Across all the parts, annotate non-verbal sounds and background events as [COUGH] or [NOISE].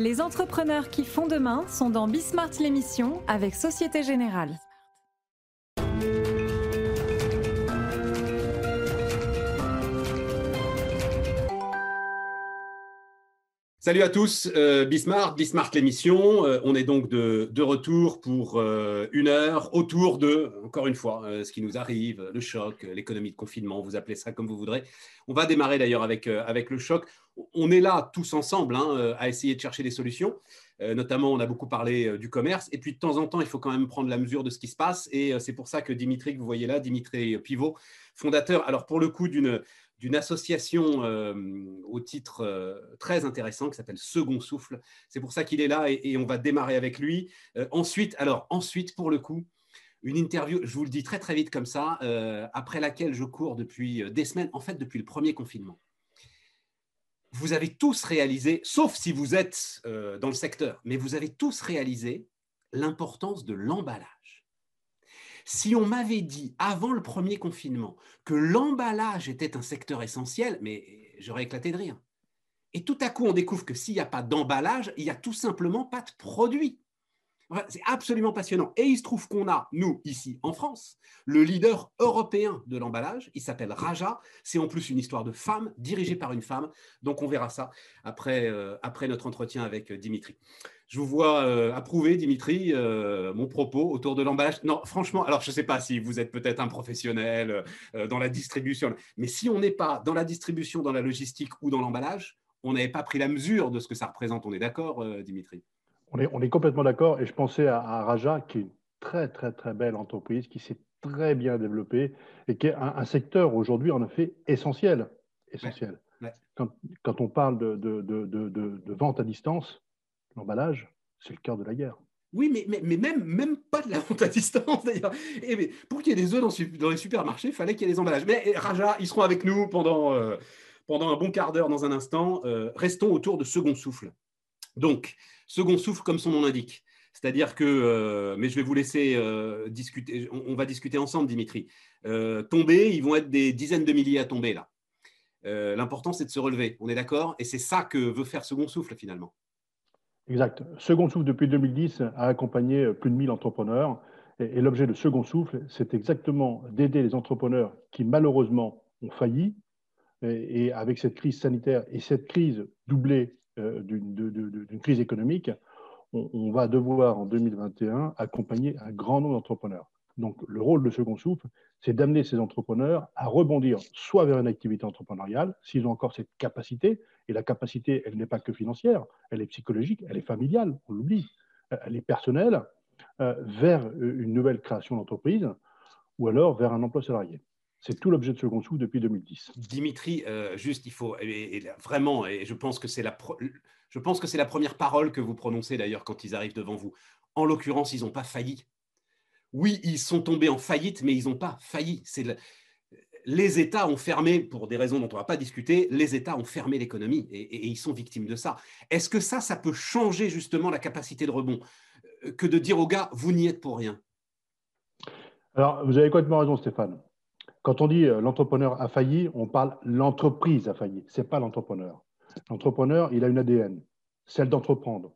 Les entrepreneurs qui font demain sont dans Bismart l'émission avec Société Générale. Salut à tous, euh, Bismarck, Bismarck l'émission. Euh, on est donc de, retour pour euh, une heure autour de, encore une fois, ce qui nous arrive, le choc, l'économie de confinement, vous appelez ça comme vous voudrez. On va démarrer d'ailleurs avec, avec le choc. On est là tous ensemble hein, euh, à essayer de chercher des solutions. Euh, notamment, on a beaucoup parlé euh, du commerce. Et puis, de temps en temps, il faut quand même prendre la mesure de ce qui se passe. Et c'est pour ça que Dimitri, que vous voyez là, Dimitri Pivot, fondateur, alors pour le coup, d'une d'une association au titre très intéressant qui s'appelle Second Souffle. C'est pour ça qu'il est là et, et on va démarrer avec lui. Ensuite, alors ensuite, pour le coup, une interview, je vous le dis très très vite comme ça, après laquelle je cours depuis des semaines, en fait depuis le premier confinement. Vous avez tous réalisé, sauf si vous êtes euh, dans le secteur, mais vous avez tous réalisé l'importance de l'emballage. Si on m'avait dit avant le premier confinement que l'emballage était un secteur essentiel, mais j'aurais éclaté de rire. Et tout à coup, on découvre que s'il n'y a pas d'emballage, il n'y a tout simplement pas de produit. C'est absolument passionnant. Et il se trouve qu'on a, nous, ici en France, le leader européen de l'emballage. Il s'appelle Raja. C'est en plus une histoire de femme, dirigée par une femme. Donc on verra ça après, euh, notre entretien avec euh, Dimitri. Je vous vois euh, approuver, Dimitri, mon propos autour de l'emballage. Non, franchement, alors je ne sais pas si vous êtes peut-être un professionnel dans la distribution, mais si on n'est pas dans la distribution, dans la logistique ou dans l'emballage, on n'avait pas pris la mesure de ce que ça représente. On est d'accord, Dimitri? On est, on est complètement d'accord et je pensais à, à Raja qui est une très très très belle entreprise qui s'est très bien développée et qui est un, un secteur aujourd'hui en effet essentiel. essentiel. Ouais, ouais. Quand, quand on parle de, de, de, vente à distance, l'emballage, c'est le cœur de la guerre. Oui, mais, mais, mais, même, même pas de la vente à distance d'ailleurs. Et pour qu'il y ait des œufs dans, dans, les supermarchés, il fallait qu'il y ait des emballages. Mais Raja, ils seront avec nous pendant, euh, pendant un bon quart d'heure dans un instant. Euh, restons autour de Second Souffle. Donc, Second Souffle, comme son nom l'indique. C'est-à-dire que, euh, mais je vais vous laisser euh, discuter, on, va discuter ensemble, Dimitri. Euh, tomber, ils vont être des dizaines de milliers à tomber là. L'important, c'est de se relever, on est d'accord? Et c'est ça que veut faire Second Souffle finalement. Exact. Second Souffle, depuis 2010, a accompagné plus de 1000 entrepreneurs. Et, et l'objet de Second Souffle, c'est exactement d'aider les entrepreneurs qui, malheureusement, ont failli. Et, avec cette crise sanitaire et cette crise doublée euh, d'une crise économique, on, va devoir, en 2021, accompagner un grand nombre d'entrepreneurs. Donc, le rôle de Second Souffle, c'est d'amener ces entrepreneurs à rebondir soit vers une activité entrepreneuriale, s'ils ont encore cette capacité, et la capacité, elle n'est pas que financière, elle est psychologique, elle est familiale, on l'oublie, elle est personnelle, euh, vers une nouvelle création d'entreprise, ou alors vers un emploi salarié. C'est tout l'objet de Second Souffle depuis 2010. Dimitri, euh, juste, il faut et, et, vraiment, et je pense que c'est la, je pense que c'est la première parole que vous prononcez d'ailleurs quand ils arrivent devant vous. En l'occurrence, ils n'ont pas failli oui, ils sont tombés en faillite, mais ils n'ont pas failli. Le... Les États ont fermé, pour des raisons dont on ne va pas discuter, les États ont fermé l'économie et, et, et, ils sont victimes de ça. Est-ce que ça, ça peut changer justement la capacité de rebond? Euh, que de dire aux gars, vous n'y êtes pour rien Alors, vous avez complètement raison, Stéphane. Quand on dit euh, l'entrepreneur a failli, on parle l'entreprise a failli. Ce n'est pas l'entrepreneur. L'entrepreneur, il a une ADN, celle d'entreprendre.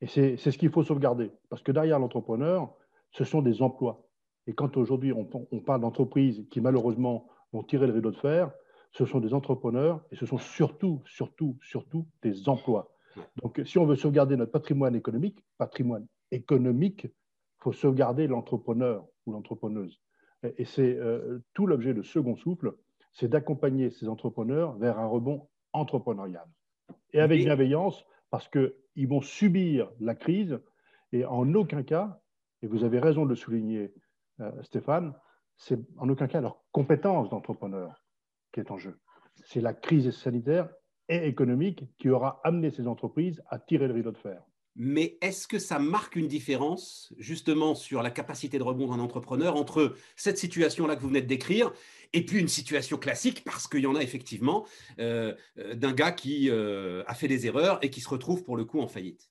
Et c'est ce qu'il faut sauvegarder. Parce que derrière l'entrepreneur, ce sont des emplois. Et quand aujourd'hui on, on, parle d'entreprises qui malheureusement vont tirer le rideau de fer, ce sont des entrepreneurs et ce sont surtout, surtout, surtout des emplois. Donc si on veut sauvegarder notre patrimoine économique, patrimoine économique, il faut sauvegarder l'entrepreneur ou l'entrepreneuse. Et, c'est euh, tout l'objet de Second Souffle, c'est d'accompagner ces entrepreneurs vers un rebond entrepreneurial. Et avec oui. bienveillance, parce qu'ils vont subir la crise et en aucun cas et vous avez raison de le souligner, euh, Stéphane, c'est en aucun cas leur compétence d'entrepreneur qui est en jeu. C'est la crise sanitaire et économique qui aura amené ces entreprises à tirer le rideau de fer. Mais est-ce que ça marque une différence justement sur la capacité de rebond d'un entrepreneur entre cette situation-là que vous venez de décrire et puis une situation classique, parce qu'il y en a effectivement, euh, d'un gars qui euh, a fait des erreurs et qui se retrouve pour le coup en faillite?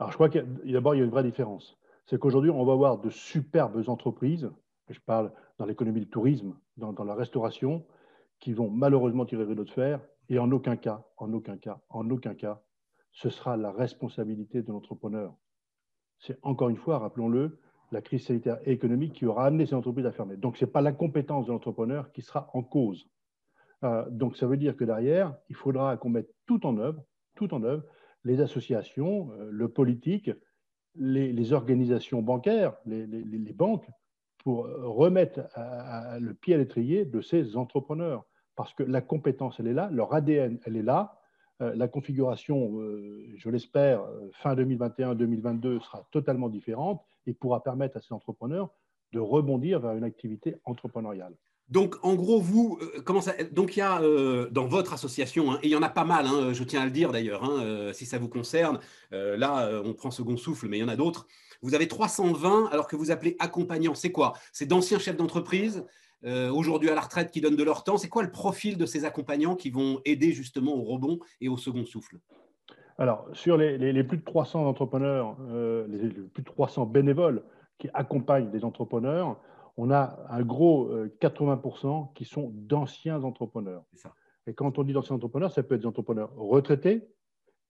Alors je crois qu'il d'abord il y a une vraie différence. C'est qu'aujourd'hui, on va avoir de superbes entreprises, je parle dans l'économie du tourisme, dans, dans, la restauration, qui vont malheureusement tirer le rideau de fer, et en aucun cas, en aucun cas, en aucun cas, ce sera la responsabilité de l'entrepreneur. C'est encore une fois, rappelons-le, la crise sanitaire et économique qui aura amené ces entreprises à fermer. Donc, ce n'est pas la compétence de l'entrepreneur qui sera en cause. Euh, donc, ça veut dire que derrière, il faudra qu'on mette tout en œuvre, tout en œuvre, les associations, euh, le politique, les, organisations bancaires, les, banques, pour remettre le pied à l'étrier de ces entrepreneurs. Parce que la compétence, elle est là, leur ADN, elle est là, euh, la configuration, euh, je l'espère, euh, fin 2021-2022 sera totalement différente et pourra permettre à ces entrepreneurs de rebondir vers une activité entrepreneuriale. Donc, en gros, vous, comment ça Donc, il y a dans votre association, hein, et il y en a pas mal, hein, je tiens à le dire d'ailleurs, hein, si ça vous concerne. là, on prend second souffle, mais il y en a d'autres. Vous avez 320, alors que vous appelez accompagnants. C'est quoi? C'est d'anciens chefs d'entreprise euh, aujourd'hui à la retraite qui donnent de leur temps. C'est quoi le profil de ces accompagnants qui vont aider justement au rebond et au second souffle? Alors, sur les, plus de 300 entrepreneurs, euh, les, plus de 300 bénévoles qui accompagnent des entrepreneurs, on a un gros 80% euh, qui sont d'anciens entrepreneurs. Et quand on dit d'anciens entrepreneurs, ça peut être des entrepreneurs retraités,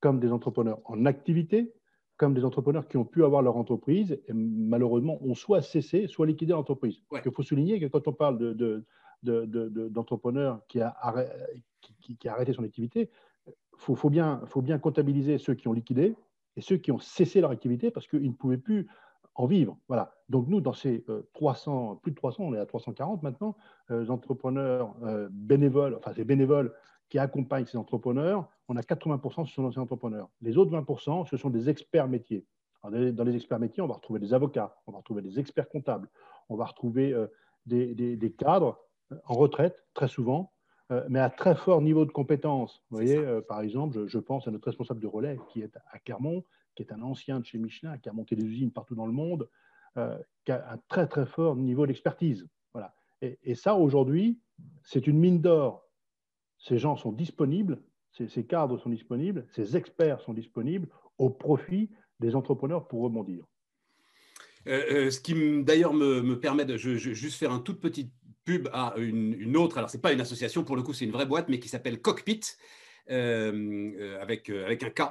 comme des entrepreneurs en activité, comme des entrepreneurs qui ont pu avoir leur entreprise et malheureusement ont soit cessé, soit liquidé l'entreprise. Il faut souligner que quand on parle d'entrepreneurs de, de, qui, a qui, a arrêté son activité, il faut, faut, bien, faut bien comptabiliser ceux qui ont liquidé et ceux qui ont cessé leur activité parce qu'ils ne pouvaient plus en vivre. Voilà. Donc nous, dans ces 300, euh, plus de 300, on est à 340 maintenant, euh, entrepreneurs euh, bénévoles, enfin ces bénévoles qui accompagnent ces entrepreneurs, on a 80% ce sont des entrepreneurs. Les autres 20%, ce sont des experts métiers. dans les experts métiers, on va retrouver des avocats, on va retrouver des experts comptables, on va retrouver euh, des, cadres euh, en retraite, très souvent, euh, mais à très fort niveau de compétence. Vous voyez, par exemple, je, pense à notre responsable de relais qui est à Clermont, qui est un ancien de chez Michelin, qui a monté des usines partout dans le monde, qui a un très très fort niveau d'expertise. Voilà. et ça, aujourd'hui, c'est une mine d'or. Ces gens sont disponibles ces, cadres sont disponibles, ces experts sont disponibles au profit des entrepreneurs pour rebondir. Euh, euh, ce qui d'ailleurs me, permet de juste faire un toute petite pub à une, autre, alors ce n'est pas une association pour le coup, c'est une vraie boîte, mais qui s'appelle Cockpit, euh, avec, avec un K,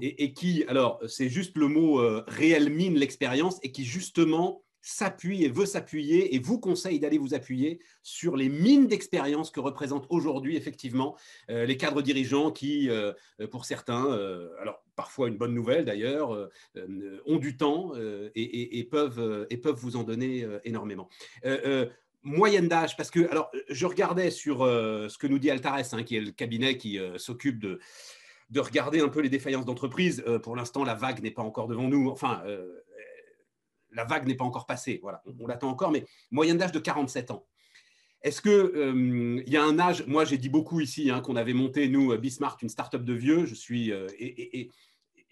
et, et qui, alors c'est juste le mot réel mine l'expérience, et qui justement s'appuie et veut s'appuyer et vous conseille d'aller vous appuyer sur les mines d'expérience que représentent aujourd'hui effectivement euh, les cadres dirigeants qui, euh, pour certains, euh, alors parfois une bonne nouvelle d'ailleurs, ont du temps et, peuvent, et peuvent vous en donner énormément moyenne d'âge, parce que alors je regardais sur ce que nous dit Altares, hein, qui est le cabinet qui s'occupe de, de regarder un peu les défaillances d'entreprise. pour l'instant, la vague n'est pas encore devant nous. Enfin, la vague n'est pas encore passée. Voilà, on, l'attend encore, mais moyenne d'âge de 47 ans. Est-ce qu'il euh, y a un âge Moi, j'ai dit beaucoup ici hein, qu'on avait monté, nous, euh, Bismarck, une start-up de vieux. Je suis, euh, et,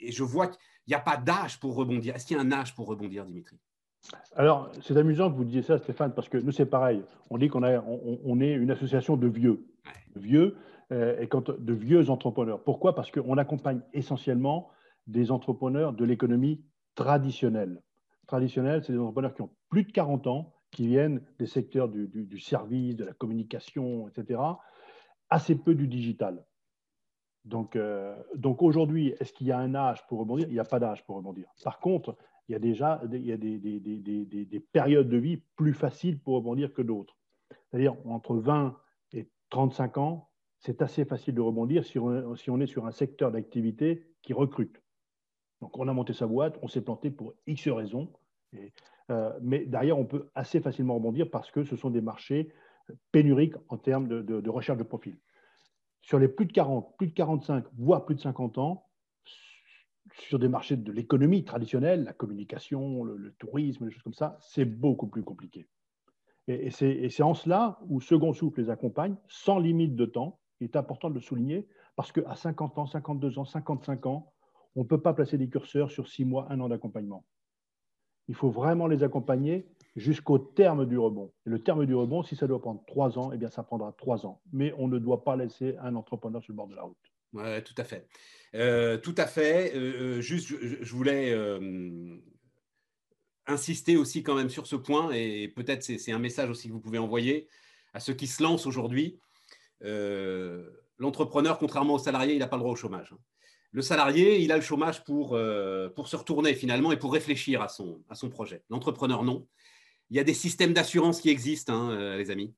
je vois qu'il n'y a pas d'âge pour rebondir. Est-ce qu'il y a un âge pour rebondir, Dimitri? Alors, c'est amusant que vous disiez ça, Stéphane, parce que nous, c'est pareil. On dit qu'on on, est une association de vieux. Vieux, et quand, de vieux entrepreneurs. Pourquoi? Parce qu'on accompagne essentiellement des entrepreneurs de l'économie traditionnelle traditionnels, c'est des entrepreneurs qui ont plus de 40 ans, qui viennent des secteurs du, service, de la communication, etc., assez peu du digital. Donc, euh, donc aujourd'hui, est-ce qu'il y a un âge pour rebondir? Il n'y a pas d'âge pour rebondir. Par contre, il y a déjà des, des, des, des périodes de vie plus faciles pour rebondir que d'autres. C'est-à-dire entre 20 et 35 ans, c'est assez facile de rebondir si on, si on est sur un secteur d'activité qui recrute. Donc on a monté sa boîte, on s'est planté pour X raisons. Euh, mais derrière, on peut assez facilement rebondir parce que ce sont des marchés pénuriques en termes de, recherche de profil. Sur les plus de 40, plus de 45, voire plus de 50 ans, sur des marchés de l'économie traditionnelle, la communication, le, tourisme, des choses comme ça, c'est beaucoup plus compliqué. Et, et c'est en cela où Second Souffle les accompagne sans limite de temps. Il est important de le souligner parce qu'à 50 ans, 52 ans, 55 ans, on ne peut pas placer des curseurs sur six mois, un an d'accompagnement. Il faut vraiment les accompagner jusqu'au terme du rebond. Et le terme du rebond, si ça doit prendre trois ans, eh bien, ça prendra trois ans. Mais on ne doit pas laisser un entrepreneur sur le bord de la route. Oui, tout à fait. Euh, tout à fait. Euh, euh, juste, je, voulais insister aussi quand même sur ce point, et peut-être c'est un message aussi que vous pouvez envoyer à ceux qui se lancent aujourd'hui. L'entrepreneur, contrairement au salarié, il n'a pas le droit au chômage. Le salarié, il a le chômage pour, pour se retourner finalement et pour réfléchir à son, à son projet. L'entrepreneur, non. Il y a des systèmes d'assurance qui existent, hein, les amis.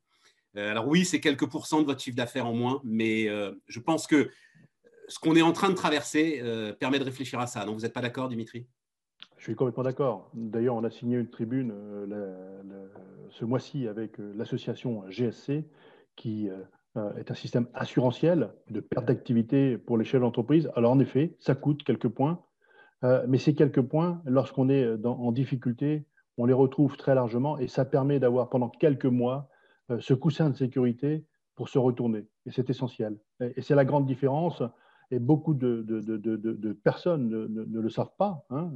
alors oui, c'est quelques pourcents de votre chiffre d'affaires en moins, mais je pense que ce qu'on est en train de traverser permet de réfléchir à ça. Vous n'êtes pas d'accord, Dimitri? Je suis complètement d'accord. D'ailleurs, on a signé une tribune ce mois-ci avec l'association GSC qui euh, est un système assurantiel de perte d'activité pour les chefs d'entreprise. Alors en effet, ça coûte quelques points, euh, mais ces quelques points, lorsqu'on est en difficulté, on les retrouve très largement et ça permet d'avoir pendant quelques mois euh, ce coussin de sécurité pour se retourner. Et c'est essentiel. Et, c'est la grande différence. Et beaucoup de, de, personnes ne, le savent pas, hein,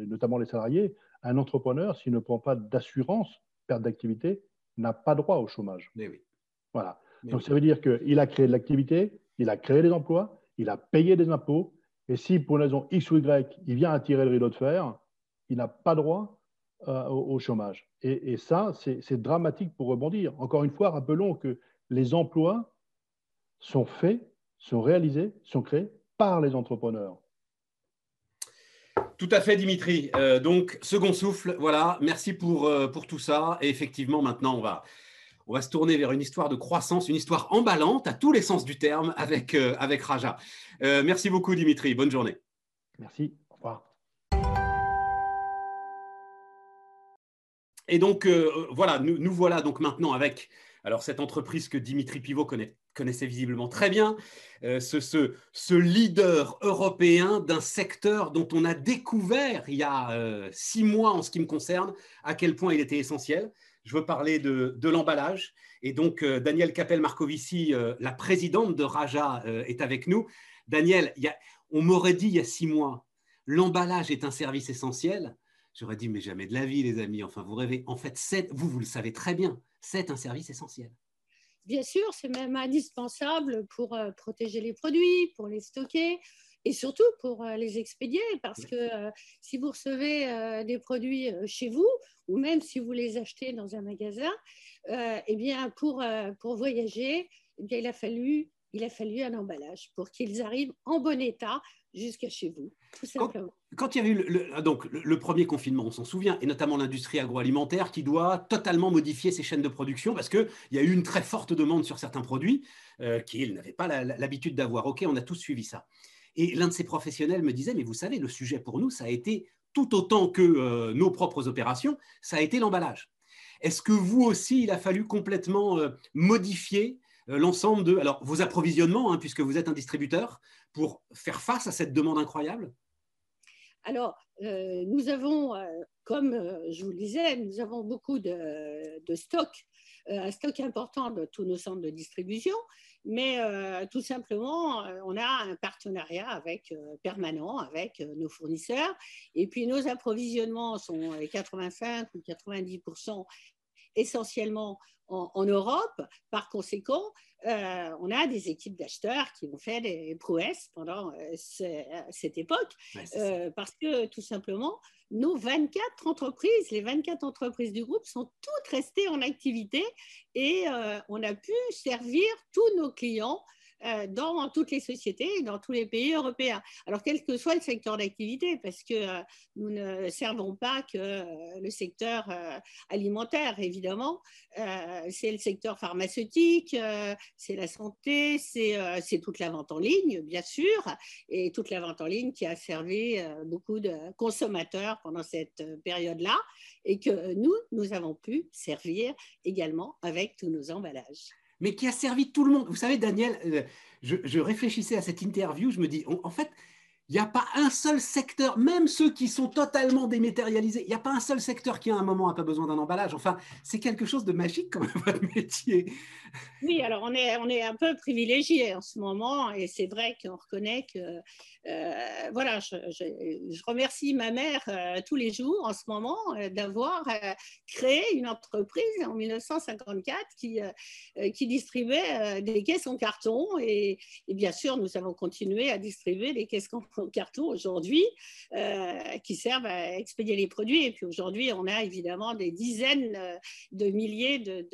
et notamment les salariés. Un entrepreneur, s'il ne prend pas d'assurance perte d'activité, n'a pas droit au chômage. Mais oui. Voilà. Donc ça veut dire qu'il a créé de l'activité, il a créé des emplois, il a payé des impôts, et si pour une raison X ou Y, il vient à tirer le rideau de fer, il n'a pas droit euh, au, chômage. Et, ça, c'est dramatique pour rebondir. Encore une fois, rappelons que les emplois sont faits, sont réalisés, sont créés par les entrepreneurs. Tout à fait, Dimitri. Euh, donc, second souffle, voilà. Merci pour, euh, pour tout ça. Et effectivement, maintenant, on va, on va se tourner vers une histoire de croissance, une histoire emballante à tous les sens du terme avec, euh, avec Raja. Euh, merci beaucoup Dimitri, bonne journée. Merci, au revoir. Et donc euh, voilà, nous, voilà donc maintenant avec alors cette entreprise que Dimitri Pivot connaissait visiblement très bien, ce, ce, ce, leader européen d'un secteur dont on a découvert il y a six mois en ce qui me concerne à quel point il était essentiel je veux parler de, l'emballage. Et donc, euh, Daniel Capel-Marcovici, euh, la présidente de Raja, euh, est avec nous. Daniel, on m'aurait dit il y a six mois, l'emballage est un service essentiel. J'aurais dit, mais jamais de la vie, les amis. Enfin, vous rêvez. En fait, vous, vous le savez très bien, c'est un service essentiel. Bien sûr, c'est même indispensable pour protéger les produits, pour les stocker, et surtout pour euh, les expédier, parce que euh, si vous recevez euh, des produits chez vous, ou même si vous les achetez dans un magasin, eh bien pour, pour voyager, eh bien, il, a fallu, il a fallu un emballage pour qu'ils arrivent en bon état jusqu'à chez vous, tout simplement. Quand, il y a eu le, donc, le, premier confinement, on s'en souvient, et notamment l'industrie agroalimentaire qui doit totalement modifier ses chaînes de production parce qu'il y a eu une très forte demande sur certains produits qu'ils n'avaient pas l'habitude d'avoir. OK, on a tous suivi ça. Et l'un de ces professionnels me disait, mais vous savez, le sujet pour nous, ça a été tout autant que euh, nos propres opérations, ça a été l'emballage. Est-ce que vous aussi, il a fallu complètement euh, modifier euh, l'ensemble de alors, vos approvisionnements, hein, puisque vous êtes un distributeur, pour faire face à cette demande incroyable? Alors, nous avons, comme je vous le disais, nous avons beaucoup de, de stocks, un stock important de tous nos centres de distribution, mais euh, tout simplement, euh, on a un partenariat avec, euh, permanent avec nos fournisseurs. Et puis, nos approvisionnements sont 85 ou 90 essentiellement en, Europe. Par conséquent, on a des équipes d'acheteurs qui ont fait des prouesses pendant cette époque, parce que tout simplement, nos 24 entreprises, les 24 entreprises du groupe sont toutes restées en activité et euh, on a pu servir tous nos clients euh, dans toutes les sociétés dans tous les pays européens. Alors, quel que soit le secteur d'activité, parce que euh, nous ne servons pas que euh, le secteur alimentaire, évidemment, c'est le secteur pharmaceutique, c'est la santé, c'est toute la vente en ligne, bien sûr, et toute la vente en ligne qui a servi beaucoup de consommateurs pendant cette période-là, et que nous, nous avons pu servir également avec tous nos emballages mais qui a servi tout le monde. Vous savez, Daniel, euh, je, réfléchissais à cette interview, je me dis, en fait, il n'y a pas un seul secteur, même ceux qui sont totalement dématérialisés, il n'y a pas un seul secteur qui à un moment n'a pas besoin d'un emballage. Enfin, c'est quelque chose de magique même, [LAUGHS] votre métier. Oui, alors on est, on est un peu privilégié en ce moment et c'est vrai qu'on reconnaît que, euh, voilà, je, je, remercie ma mère euh, tous les jours en ce moment euh, d'avoir créé une entreprise en 1954 qui, qui distribuait des caisses en carton et, bien sûr, nous avons continué à distribuer des caisses en en carton aujourd'hui qui servent à expédier les produits. Et puis aujourd'hui, on a évidemment des dizaines de milliers de,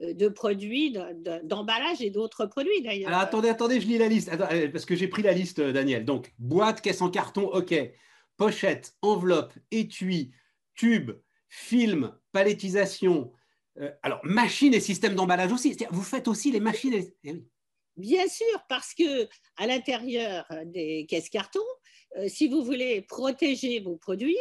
de produits, d'emballage et d'autres produits d'ailleurs. Alors attendez, attendez, je lis la liste, parce que j'ai pris la liste, Daniel. Donc, boîte, caisse en carton, ok. Pochette, enveloppe, étui, tube, film, palettisation. Euh, alors, machines et système d'emballage aussi. Vous faites aussi les machines. Eh Bien sûr, parce que à l'intérieur des caisses carton, euh, si vous voulez protéger vos produits,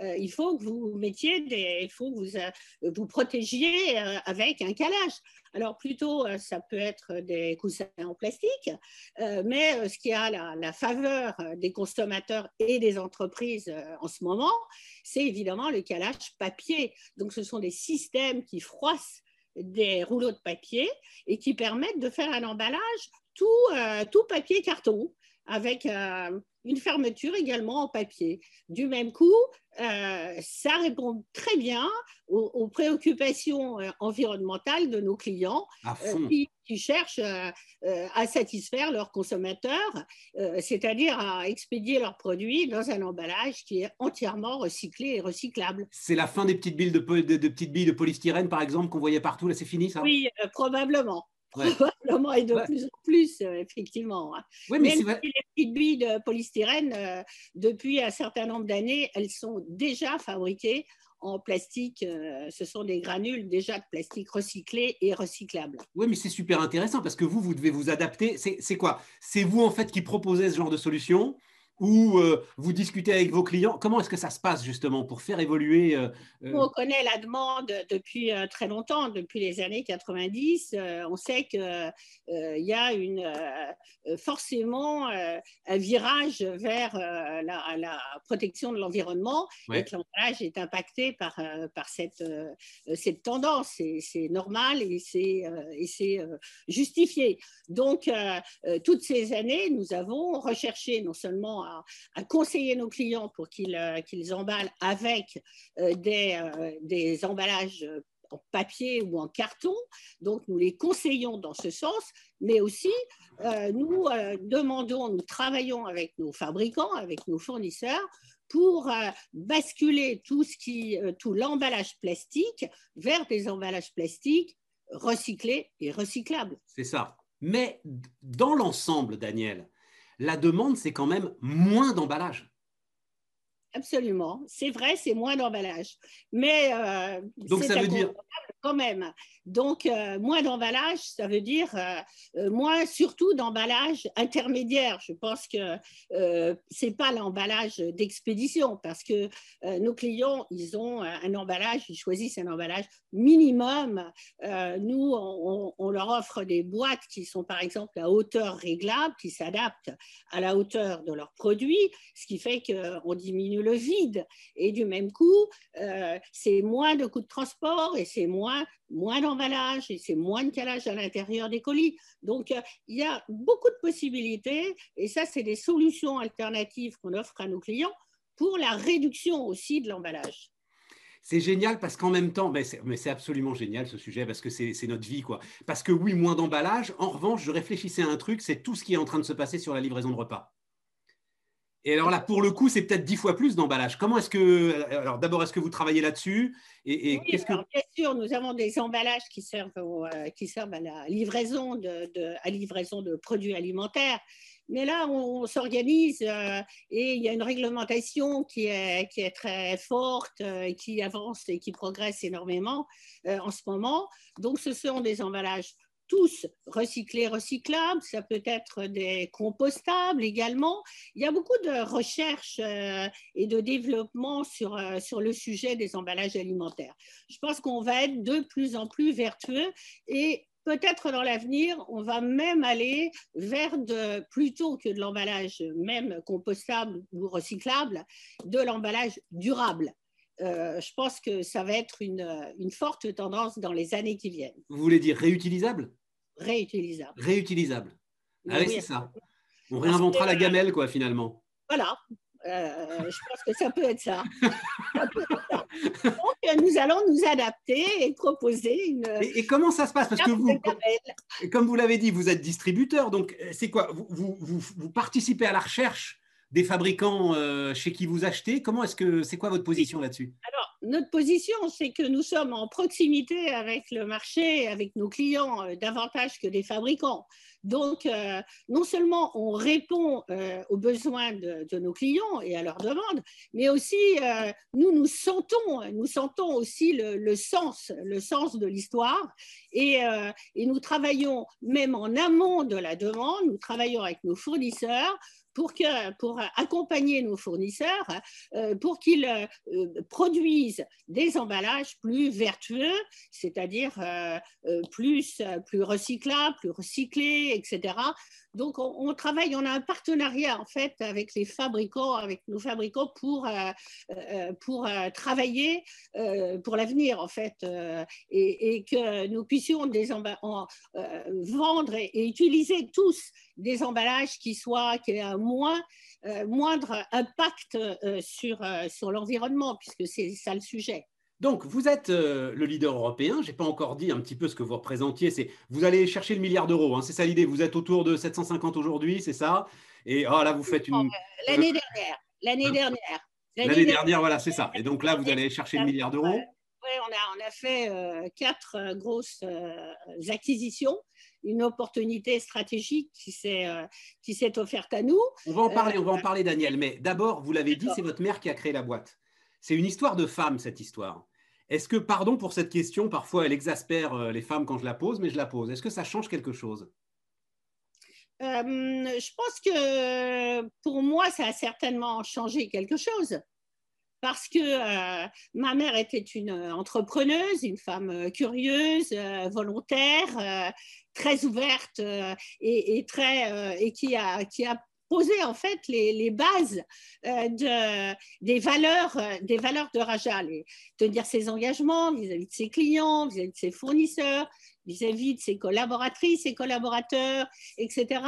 euh, il faut que vous mettiez il faut que vous, vous protégiez avec un calage. Alors plutôt, euh, ça peut être des coussins en plastique, euh, mais euh, ce qui a la, faveur des consommateurs et des entreprises en ce moment, c'est évidemment le calage papier. Donc ce sont des systèmes qui froissent des rouleaux de papier et qui permettent de faire un emballage tout, tout papier carton avec une fermeture également en papier. Du même coup, euh, ça répond très bien aux, préoccupations euh, environnementales de nos clients euh, qui, cherchent à satisfaire leurs consommateurs, c'est-à-dire à expédier leurs produits dans un emballage qui est entièrement recyclé et recyclable. C'est la fin des petites billes de, de, petites billes de polystyrène, par exemple, qu'on voyait partout. Là, c'est fini, ça? Oui, probablement. [LAUGHS] Probablement et de plus en plus, euh, effectivement. Hein. mais Même si les petites billes de polystyrène, euh, depuis un certain nombre d'années, elles sont déjà fabriquées en plastique. Euh, ce sont des granules déjà de plastique recyclé et recyclable. Oui, mais c'est super intéressant parce que vous, vous devez vous adapter. C'est quoi? C'est vous, en fait, qui proposez ce genre de solution ou euh, vous discutez avec vos clients Comment est-ce que ça se passe justement pour faire évoluer euh, euh, On connaît la demande depuis très longtemps, depuis les années 90. on sait qu'il y a une, forcément un virage vers la, protection de l'environnement et que l'emballage est impacté par, par cette, cette tendance. C'est normal et c'est justifié. Donc, toutes ces années, nous avons recherché non seulement à, conseiller nos clients pour qu'ils euh, emballent avec euh, des, euh, des emballages en papier ou en carton. Donc, nous les conseillons dans ce sens, mais aussi nous demandons, nous travaillons avec nos fabricants, avec nos fournisseurs pour basculer tout, tout l'emballage plastique vers des emballages plastiques recyclés et recyclables. C'est ça. Mais dans l'ensemble, Daniel, la demande, c'est quand même moins d'emballage. Absolument, c'est vrai, c'est moins d'emballage. Mais euh, Donc ça veut dire quand même. Donc, euh, moins d'emballage, ça veut dire euh, euh, moins surtout d'emballage intermédiaire. Je pense que ce n'est pas l'emballage d'expédition parce que nos clients, ils ont un emballage, ils choisissent un emballage minimum. nous, on, on, leur offre des boîtes qui sont par exemple à hauteur réglable, qui s'adaptent à la hauteur de leurs produits, ce qui fait qu'on diminue le vide. Et du même coup, c'est moins de coûts de transport et c'est moins moins, d'emballage et c'est moins de calage à l'intérieur des colis. Donc, euh, il y a beaucoup de possibilités et ça, c'est des solutions alternatives qu'on offre à nos clients pour la réduction aussi de l'emballage. C'est génial parce qu'en même temps, mais c'est absolument génial ce sujet parce que c'est notre vie. quoi. Parce que oui, moins d'emballage. En revanche, je réfléchissais à un truc, c'est tout ce qui est en train de se passer sur la livraison de repas. Et alors là, pour le coup, c'est peut-être dix fois plus d'emballage. Comment est-ce que. Alors d'abord, est-ce que vous travaillez là-dessus et, oui, que... Bien sûr, nous avons des emballages qui servent, euh, qui servent à la livraison de, à livraison de produits alimentaires. Mais là, on, s'organise euh, et il y a une réglementation qui est, qui est très forte, euh, qui avance et qui progresse énormément en ce moment. Donc, ce sont des emballages tous recyclés, recyclables, ça peut être des compostables également. Il y a beaucoup de recherches euh, et de développement sur, euh, sur le sujet des emballages alimentaires. Je pense qu'on va être de plus en plus vertueux et peut-être dans l'avenir, on va même aller vers de, plutôt que de l'emballage même compostable ou recyclable, de l'emballage durable. Euh, je pense que ça va être une, une, forte tendance dans les années qui viennent. Vous voulez dire réutilisable? Réutilisable. Réutilisable. Ah oui, c'est ça. On réinventera la gamelle, quoi, finalement. Voilà. Euh, je pense que ça peut être ça. Donc, nous allons nous adapter et proposer une. Et, comment ça se passe? Parce que vous, comme vous l'avez dit, vous êtes distributeur. Donc, c'est quoi? Vous, vous, vous, participez à la recherche des fabricants chez qui vous achetez Comment est-ce que c'est quoi votre position là-dessus? Alors, notre position, c'est que nous sommes en proximité avec le marché, avec nos clients, davantage que des fabricants. Donc, euh, non seulement on répond euh, aux besoins de, nos clients et à leurs demandes, mais aussi euh, nous nous sentons, nous sentons aussi le, sens, le sens de l'histoire, et nous travaillons même en amont de la demande. Nous travaillons avec nos fournisseurs pour, accompagner nos fournisseurs, euh, pour qu'ils euh, produisent des emballages plus vertueux, c'est-à-dire euh, plus, plus recyclables, plus recyclés, etc. Donc, on, travaille, on a un partenariat en fait avec les fabricants, avec nos fabricants pour, pour travailler pour l'avenir en fait et, que nous puissions vendre et, utiliser tous des emballages qui soient qui aient un euh, moindre impact euh, sur, euh, sur l'environnement, puisque c'est ça le sujet. Donc, vous êtes le leader européen. Je n'ai pas encore dit un petit peu ce que vous représentiez. C'est vous allez chercher le milliard d'euros. Hein, c'est ça l'idée. Vous êtes autour de 750 aujourd'hui, c'est ça? Et oh, là, vous faites une. L'année dernière. L'année dernière. L'année dernière, voilà, c'est ça. Et donc là, vous allez chercher le milliard d'euros? Oui, on a, on a fait quatre grosses acquisitions une opportunité stratégique qui s'est euh, offerte à nous. On va en parler, on va en euh, parler, Daniel. Mais d'abord, vous l'avez dit, c'est votre mère qui a créé la boîte. C'est une histoire de femme, cette histoire. Est-ce que, pardon pour cette question, parfois elle exaspère euh, les femmes quand je la pose, mais je la pose. Est-ce que ça change quelque chose? Je pense que pour moi, ça a certainement changé quelque chose parce que euh, ma mère était une euh, entrepreneuse, une femme euh, curieuse, volontaire, très ouverte et, très, et qui, a, qui a posé en fait les, bases de, des, valeurs, des valeurs de Raja, tenir ses engagements vis-à-vis de ses clients, vis-à-vis de ses fournisseurs, vis-à-vis de ses collaboratrices et collaborateurs, etc.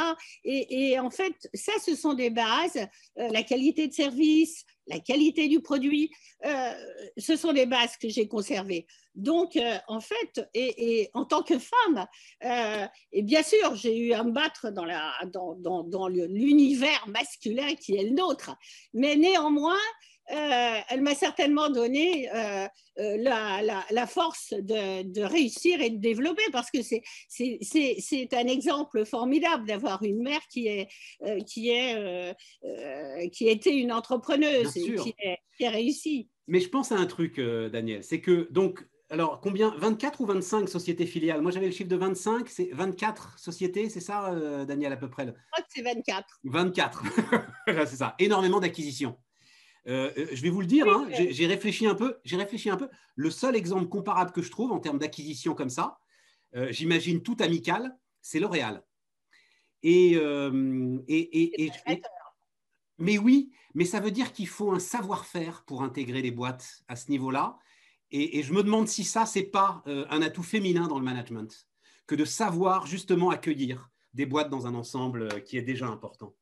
Et, et, en fait, ça, ce sont des bases, la qualité de service, la qualité du produit, euh, ce sont des bases que j'ai conservées. Donc, euh, en fait, et, en tant que femme, euh, et bien sûr, j'ai eu à me battre dans l'univers masculin qui est le nôtre, mais néanmoins, euh, elle m'a certainement donné euh, euh, la, force de, réussir et de développer parce que c'est un exemple formidable d'avoir une mère qui est qui est qui était une entrepreneuse et qui, a réussi. Mais je pense à un truc, Daniel, c'est que donc alors, combien 24 ou 25 sociétés filiales? Moi, j'avais le chiffre de 25. C'est 24 sociétés, c'est ça, Daniel, à peu près Je crois que c'est 24. 24. [LAUGHS] c'est ça. Énormément d'acquisitions. Euh, euh, je vais vous le dire, hein, j'ai réfléchi un peu. J'ai réfléchi un peu. Le seul exemple comparable que je trouve en termes d'acquisition comme ça, euh, j'imagine tout amical, c'est L'Oréal. Et, mais oui, mais ça veut dire qu'il faut un savoir-faire pour intégrer les boîtes à ce niveau-là. Et, je me demande si ça, c'est pas un atout féminin dans le management, que de savoir justement accueillir des boîtes dans un ensemble qui est déjà important.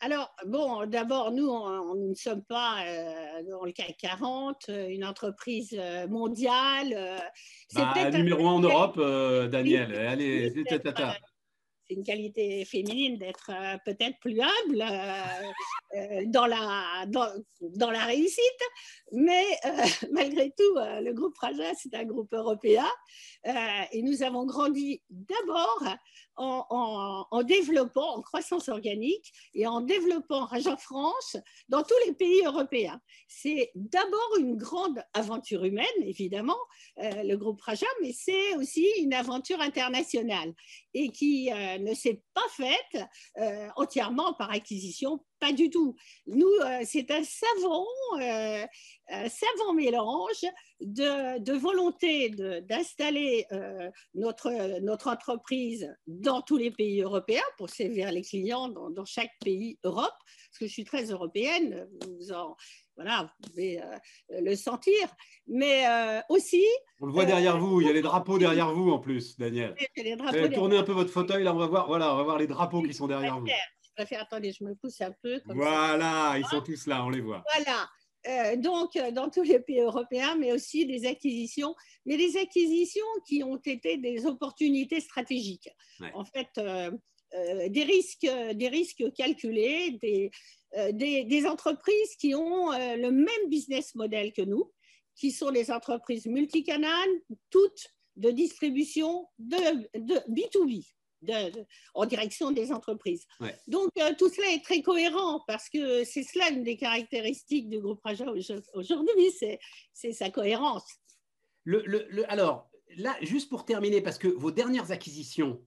Alors, bon, d'abord, nous, on, ne sommes pas euh, dans le CAC 40, euh, une entreprise euh, mondiale. c'est bah, numéro un en Europe, Daniel. Allez, c'est une qualité féminine d'être peut-être plus humble dans, la, dans, la réussite, mais [LAUGHS] malgré tout, le groupe Raja, c'est un groupe européen. Et nous avons grandi d'abord en, développant, en croissance organique et en développant Raja France dans tous les pays européens. C'est d'abord une grande aventure humaine, évidemment, euh, le groupe Raja, mais c'est aussi une aventure internationale et qui euh, ne s'est pas faite euh, entièrement par acquisition, pas du tout. Nous, c'est un savant, un savant mélange de, de volonté d'installer notre, notre entreprise dans tous les pays européens pour servir les clients dans, chaque pays Europe, parce que je suis très européenne, vous en, voilà, vous pouvez euh, le sentir, mais euh, aussi. On le voit derrière vous, il y a les drapeaux derrière vous en plus, Daniel. Tournez un peu votre fauteuil, là, on va voir, voilà, on va voir les drapeaux qui sont derrière vous. Je préfère, attendez, je me pousse un peu. voilà, ils sont tous là, on les voit. Voilà. Euh, donc, dans tous les pays européens, mais aussi des acquisitions, mais des acquisitions qui ont été des opportunités stratégiques. En fait, des, risques, des risques calculés, des, des, entreprises qui ont le même business model que nous, qui sont les entreprises multicanales, toutes de distribution de, de B2B en direction des entreprises. Donc, euh, tout cela est très cohérent parce que c'est cela une des caractéristiques du groupe Raja aujourd'hui, c'est sa cohérence. Le, alors, là, juste pour terminer, parce que vos dernières acquisitions,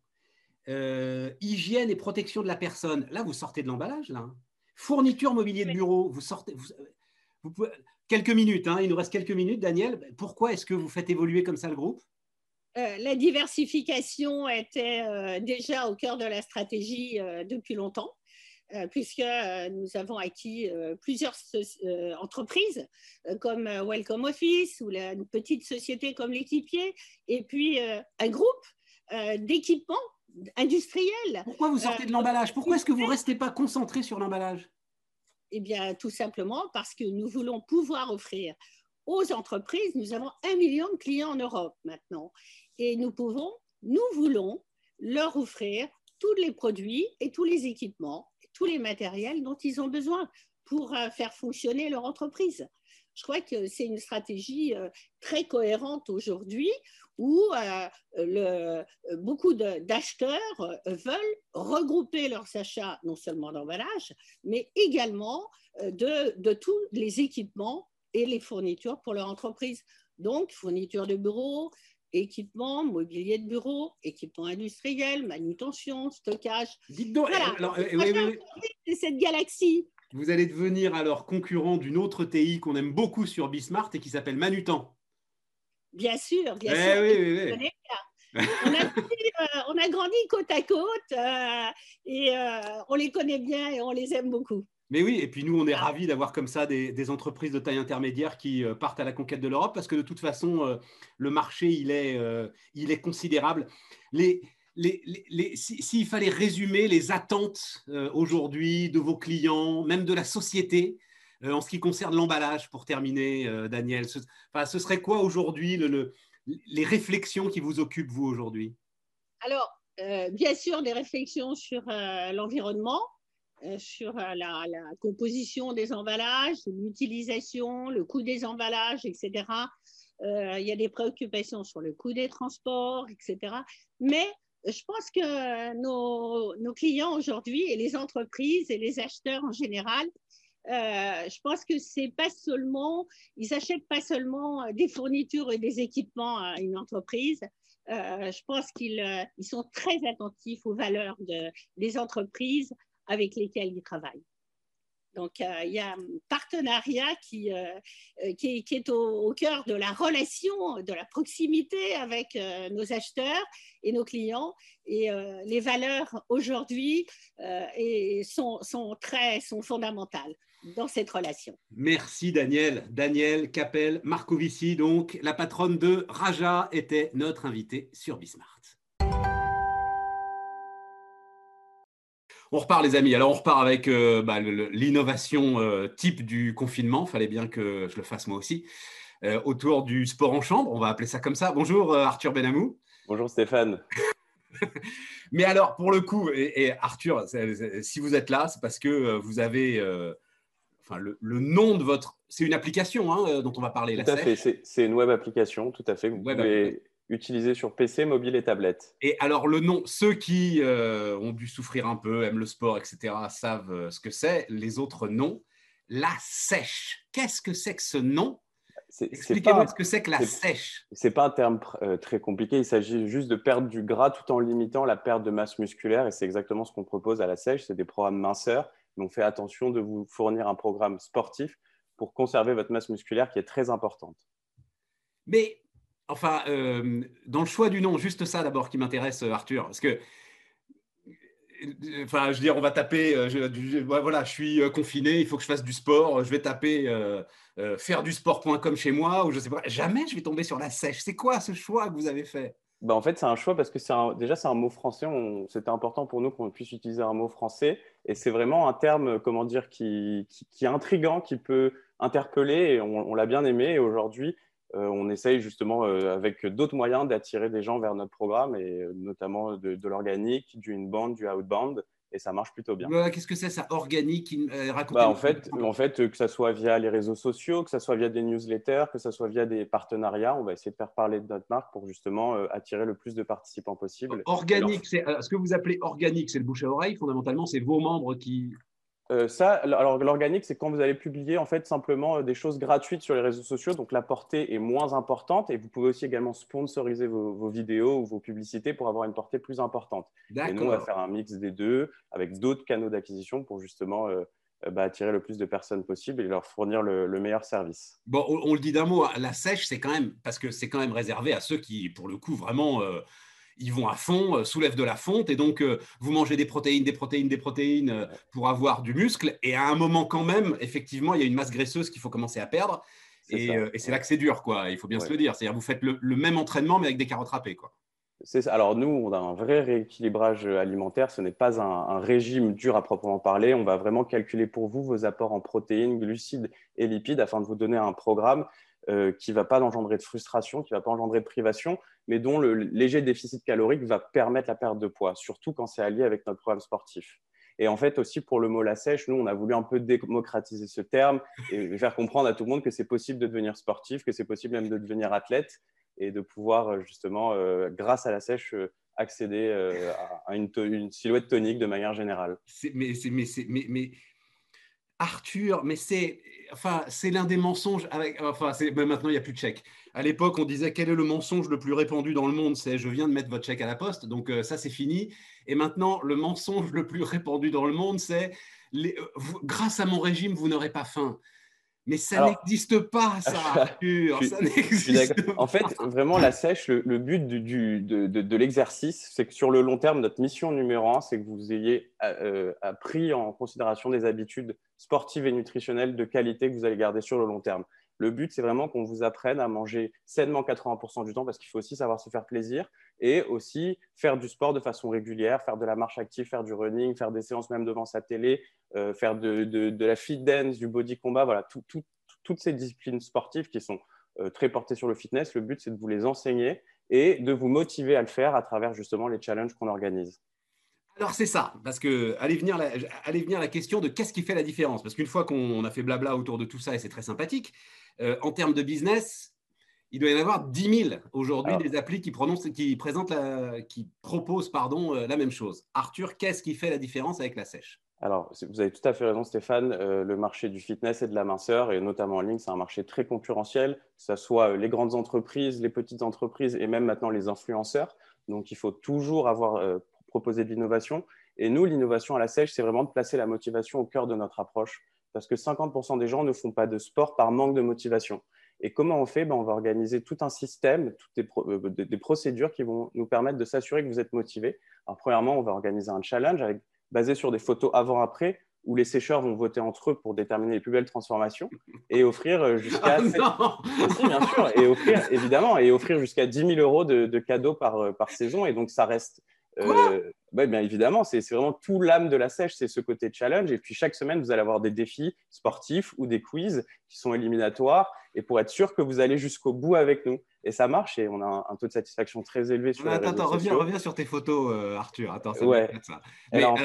euh, hygiène et protection de la personne, là, vous sortez de l'emballage, là. Hein. Fourniture, mobilier de bureau, vous sortez. Vous, pouvez, quelques minutes, hein, il nous reste quelques minutes, Daniel. Pourquoi est-ce que vous faites évoluer comme ça le groupe? Euh, la diversification était euh, déjà au cœur de la stratégie euh, depuis longtemps, puisque nous avons acquis plusieurs entreprises comme Welcome Office ou une petite société comme l'équipier, et puis un groupe d'équipements industriels. Pourquoi vous sortez de l'emballage? Pourquoi est-ce que vous ne restez pas concentré sur l'emballage? Eh bien, tout simplement parce que nous voulons pouvoir offrir aux entreprises. Nous avons un million de clients en Europe maintenant. Et nous pouvons, nous voulons leur offrir tous les produits et tous les équipements, tous les matériels dont ils ont besoin pour euh, faire fonctionner leur entreprise. Je crois que c'est une stratégie euh, très cohérente aujourd'hui où euh, beaucoup d'acheteurs veulent regrouper leurs achats, non seulement d'emballage, mais également de, tous les équipements et les fournitures pour leur entreprise. Donc, fourniture de bureaux, équipement, mobilier de bureau, équipement industriel, manutention, stockage. Dites donc, voilà. alors, euh, c'est cette galaxie. Vous allez devenir alors concurrent d'une autre TI qu'on aime beaucoup sur Bismart et qui s'appelle Manutan. Bien sûr, bien eh sûr. Oui, oui, oui. on, a, euh, on, a, grandi côte à côte euh, et on les connaît bien et on les aime beaucoup. Mais oui, et puis nous, on est ravis d'avoir comme ça des, entreprises de taille intermédiaire qui euh, partent à la conquête de l'Europe parce que de toute façon, euh, le marché, il est, euh, il est considérable. Les, S'il fallait résumer les attentes aujourd'hui de vos clients, même de la société, en ce qui concerne l'emballage, pour terminer, Daniel, ce, ce, serait quoi aujourd'hui le, les réflexions qui vous occupent, vous, aujourd'hui? Alors, bien sûr, des réflexions sur l'environnement sur euh, la, composition des emballages, l'utilisation, le coût des emballages, etc. Euh, il y a des préoccupations sur le coût des transports, etc. Mais je pense que nos, clients aujourd'hui et les entreprises et les acheteurs en général, je pense que c'est pas seulement, ils achètent pas seulement des fournitures et des équipements à une entreprise. je pense qu'ils ils sont très attentifs aux valeurs de, des entreprises, avec lesquels ils travaillent. Donc, euh, il y a un partenariat qui, euh, euh, qui, est au, cœur de la relation, de la proximité avec nos acheteurs et nos clients. Et les valeurs aujourd'hui sont, sont, très, sont fondamentales dans cette relation. Merci Daniel. Daniel Capel Marcovici, donc la patronne de Raja, était notre invitée sur Bismart. On repart, les amis. Alors, on repart avec euh, bah, l'innovation euh, type du confinement. Fallait bien que je le fasse moi aussi. Euh, autour du sport en chambre, on va appeler ça comme ça. Bonjour Arthur Benamou. Bonjour Stéphane. [LAUGHS] Mais alors, pour le coup, et, Arthur, si vous êtes là, c'est parce que vous avez enfin, le, nom de votre. C'est une application hein, dont on va parler. Tout à fait, c'est une web application, tout à fait. Vous pouvez utilisé sur PC, mobile et tablette. Et alors le nom, ceux qui euh, ont dû souffrir un peu, aiment le sport, etc., savent euh, ce que c'est. Les autres non. La sèche. Qu'est-ce que c'est que ce nom? Expliquez-moi ce que c'est que la sèche. C'est pas un terme euh, très compliqué. Il s'agit juste de perdre du gras tout en limitant la perte de masse musculaire. Et c'est exactement ce qu'on propose à la sèche. C'est des programmes minceurs. Mais on fait attention de vous fournir un programme sportif pour conserver votre masse musculaire qui est très importante. Mais Enfin, euh, dans le choix du nom, juste ça d'abord qui m'intéresse, euh, Arthur, parce que, enfin, je veux dire, on va taper, euh, je, voilà, je suis confiné, il faut que je fasse du sport, je vais taper faire du sport.com chez moi, ou je sais pas, jamais je vais tomber sur la sèche. C'est quoi ce choix que vous avez fait? Bah en fait, c'est un choix parce que déjà, c'est un mot français. C'était important pour nous qu'on puisse utiliser un mot français. Et c'est vraiment un terme, comment dire, qui, qui, est intriguant, qui peut interpeller. Et on, on l'a bien aimé. Et aujourd'hui, on essaye justement avec d'autres moyens d'attirer des gens vers notre programme et notamment de, de l'organique, du inbound, du outbound et ça marche plutôt bien. Qu'est-ce que c'est ça, organique euh, bah, en, fait, en fait, que ce soit via les réseaux sociaux, que ce soit via des newsletters, que ce soit via des partenariats, on va essayer de faire parler de notre marque pour justement euh, attirer le plus de participants possible. Organique, c'est euh, ce que vous appelez organique, c'est le bouche à oreille, fondamentalement, c'est vos membres qui, euh, ça, alors l'organique, c'est quand vous allez publier en fait simplement euh, des choses gratuites sur les réseaux sociaux, donc la portée est moins importante et vous pouvez aussi également sponsoriser vos, vidéos ou vos publicités pour avoir une portée plus importante. Et nous, on va faire un mix des deux avec d'autres canaux d'acquisition pour justement euh, bah, attirer le plus de personnes possible et leur fournir le, meilleur service. Bon, on, le dit d'un mot, la sèche, c'est quand même parce que c'est quand même réservé à ceux qui, pour le coup, vraiment ils vont à fond, euh, soulèvent de la fonte, et donc euh, vous mangez des protéines, des protéines, des protéines euh, pour avoir du muscle, et à un moment quand même, effectivement, il y a une masse graisseuse qu'il faut commencer à perdre, et, c'est là que c'est dur, quoi. Il faut bien se le dire. C'est-à-dire vous faites le, même entraînement, mais avec des carottes râpées, quoi. Alors nous, on a un vrai rééquilibrage alimentaire. Ce n'est pas un, régime dur à proprement parler. On va vraiment calculer pour vous vos apports en protéines, glucides et lipides afin de vous donner un programme euh, qui ne va pas engendrer de frustration, qui ne va pas engendrer de privation, mais dont le léger déficit calorique va permettre la perte de poids, surtout quand c'est allié avec notre programme sportif. Et en fait, aussi pour le mot la sèche, nous, on a voulu un peu démocratiser ce terme et faire comprendre à tout le monde que c'est possible de devenir sportif, que c'est possible même de devenir athlète et de pouvoir euh, justement, euh, grâce à la sèche, accéder à une, silhouette tonique de manière générale. Mais, Arthur, mais c'est enfin, c'est l'un des mensonges. Enfin, maintenant, il n'y a plus de chèque. À l'époque, on disait quel est le mensonge le plus répandu dans le monde? C'est je viens de mettre votre chèque à la poste. Donc, euh, ça, c'est fini. Et maintenant, le mensonge le plus répandu dans le monde, c'est euh, grâce à mon régime, vous n'aurez pas faim. Mais ça n'existe pas, ça, [LAUGHS] Arthur. ça n'existe En fait, vraiment, la sèche, le, but du, de, de, l'exercice, c'est que sur le long terme, notre mission numéro un, c'est que vous ayez euh, pris en considération des habitudes sportives et nutritionnelles de qualité que vous allez garder sur le long terme. Le but, c'est vraiment qu'on vous apprenne à manger sainement 80% du temps parce qu'il faut aussi savoir se faire plaisir et aussi faire du sport de façon régulière, faire de la marche active, faire du running, faire des séances même devant sa télé, euh, faire de, la fit dance, du body combat, voilà, toutes ces disciplines sportives qui sont euh, très portées sur le fitness. Le but, c'est de vous les enseigner et de vous motiver à le faire à travers justement les challenges qu'on organise. Alors c'est ça, parce que allez venir, la, venir la question de qu'est-ce qui fait la différence? Parce qu'une fois qu'on a fait blabla autour de tout ça et c'est très sympathique, euh, en termes de business, il doit y en avoir 10 000 aujourd'hui des applis qui, qui, présentent qui proposent pardon, euh, la même chose. Arthur, qu'est-ce qui fait la différence avec la sèche? Alors, vous avez tout à fait raison, Stéphane. Euh, le marché du fitness et de la minceur, et notamment en ligne, c'est un marché très concurrentiel, que ce soit les grandes entreprises, les petites entreprises et même maintenant les influenceurs. Donc, il faut toujours avoir proposé de l'innovation. Et nous, l'innovation à la sèche, c'est vraiment de placer la motivation au cœur de notre approche parce que 50% des gens ne font pas de sport par manque de motivation. Et comment on fait? Ben, On va organiser tout un système, toutes euh, des, procédures qui vont nous permettre de s'assurer que vous êtes motivé. Alors, premièrement, on va organiser un challenge basé sur des photos avant-après où les sécheurs vont voter entre eux pour déterminer les plus belles transformations [LAUGHS] et offrir euh, jusqu'à ah [LAUGHS] bien sûr et offrir évidemment et offrir jusqu'à 10 000 euros de, de cadeaux par, euh, par saison et donc ça reste euh, bien évidemment, c'est vraiment tout l'âme de la sèche, c'est ce côté challenge. Et puis chaque semaine, vous allez avoir des défis sportifs ou des quiz qui sont éliminatoires et pour être sûr que vous allez jusqu'au bout avec nous. Et ça marche et on a un, taux de satisfaction très élevé sur attends, attends, reviens, reviens, sur tes photos, euh, Arthur. Attends, ça ouais. ça. alors,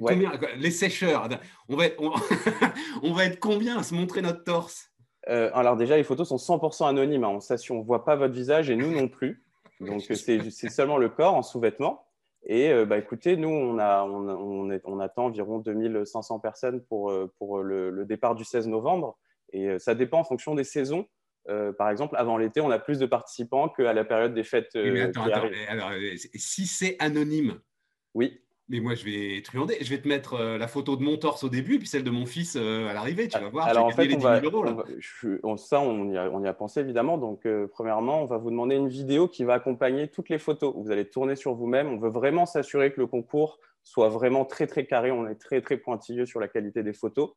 combien, les sécheurs, on va, être, [LAUGHS] on, va être combien à se montrer notre torse? Euh, Alors déjà, les photos sont 100% anonymes. Hein. On ne voit pas votre visage et nous non plus. Donc c'est seulement le corps en sous-vêtements. Et euh, bah, écoutez, nous, on, a, on, on, attend environ 2500 personnes pour, euh, pour le, départ du 16 novembre. Et euh, ça dépend en fonction des saisons. par exemple, avant l'été, on a plus de participants qu'à la période des fêtes. mais attends, attends. Alors, si c'est anonyme, oui. Mais moi, je vais truander. Je vais te mettre euh, la photo de mon torse au début, puis celle de mon fils euh, à l'arrivée. Tu vas voir. Alors, en fait, on va, ça, on y, a, pensé évidemment. Donc, euh, premièrement, on va vous demander une vidéo qui va accompagner toutes les photos. Vous allez tourner sur vous-même. On veut vraiment s'assurer que le concours soit vraiment très, très carré. On est très, très pointilleux sur la qualité des photos.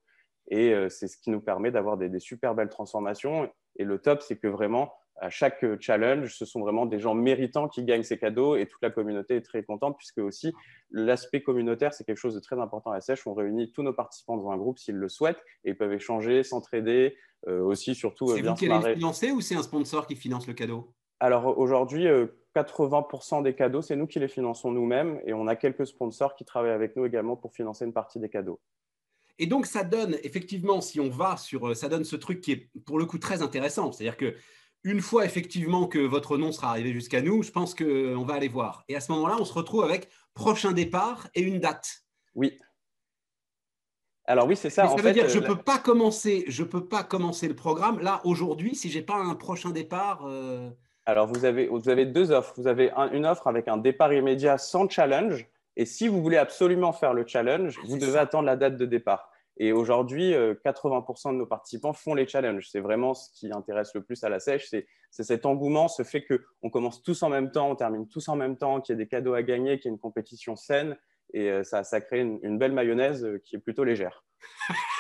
Et c'est ce qui nous permet d'avoir des, des, super belles transformations. Et le top, c'est que vraiment, à chaque challenge, ce sont vraiment des gens méritants qui gagnent ces cadeaux et toute la communauté est très contente puisque aussi l'aspect communautaire, c'est quelque chose de très important à sèche. On réunit tous nos participants dans un groupe s'ils le souhaitent et ils peuvent échanger, s'entraider, aussi surtout. C'est vous qui allez le financer ou c'est un sponsor qui finance le cadeau? Alors aujourd'hui, 80% des cadeaux, c'est nous qui les finançons nous-mêmes et on a quelques sponsors qui travaillent avec nous également pour financer une partie des cadeaux. Et donc, ça donne, effectivement, si on va sur. Ça donne ce truc qui est pour le coup très intéressant. C'est-à-dire que une fois effectivement que votre nom sera arrivé jusqu'à nous, je pense qu'on va aller voir. Et à ce moment-là, on se retrouve avec prochain départ et une date. Oui. Alors oui, c'est ça. ça veut dire que je ne peux, pas commencer, je peux pas commencer le programme là aujourd'hui si je n'ai pas un prochain départ. Euh, alors, vous avez, vous avez deux offres. Vous avez une offre avec un départ immédiat sans challenge. Et si vous voulez absolument faire le challenge, vous devez attendre la date de départ. Et aujourd'hui, 80% euh, de nos participants font les challenges. C'est vraiment ce qui intéresse le plus à la sèche. C'est cet engouement, ce fait qu'on commence tous en même temps, on termine tous en même temps, qu'il y a des cadeaux à gagner, qu'il y a une compétition saine. Et euh, ça, ça crée une belle mayonnaise euh, qui est plutôt légère. [LAUGHS]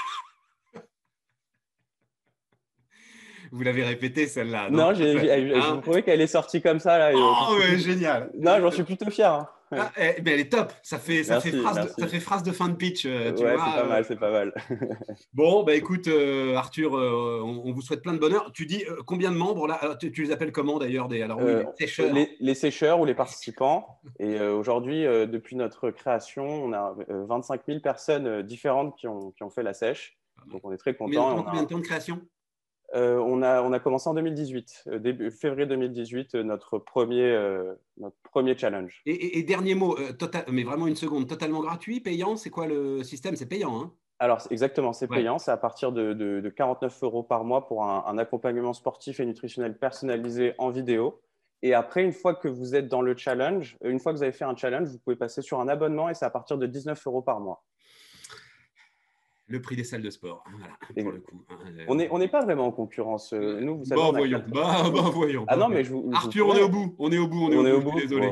Vous l'avez répété celle-là. Non, [LAUGHS] j'ai hein trouvé qu'elle est sortie comme ça. Là, oh, génial. Non, j'en suis plutôt fier. Hein. Ah, eh, ben, elle est top. Ça fait, ça, fait phrase de, ça fait phrase de fin de pitch. Euh, ouais, c'est pas mal, euh. c'est pas mal. [LAUGHS] bon, bah, écoute, euh, Arthur, on, vous souhaite plein de bonheur. Tu dis combien de membres là tu, les appelles comment d'ailleurs des, alors, les, sécheurs. Les, sécheurs ou les participants. Et aujourd'hui, depuis notre création, on a 25 000 personnes différentes qui ont, qui ont fait la sèche. Donc on est très contents. Combien, de temps de création? On, a, on, a, commencé en 2018, euh, début, février 2018, euh, notre premier, notre premier challenge. Et, dernier mot, total, mais vraiment une seconde, totalement gratuit, payant, c'est quoi le système? C'est payant, hein alors, exactement, c'est payant. C'est à partir de, de, 49 euros par mois pour un, un, accompagnement sportif et nutritionnel personnalisé en vidéo. Et après, une fois que vous êtes dans le challenge, une fois que vous avez fait un challenge, vous pouvez passer sur un abonnement et c'est à partir de 19 euros par mois le prix des salles de sport. Voilà, pour le coup. Hein, euh, on n'est on pas vraiment en concurrence. Euh, nous, vous savez, bah, voyons, bah, bah, voyons. Ah non, mais je Arthur, on est au bout. On est au bout. On est, au, bout. Désolé.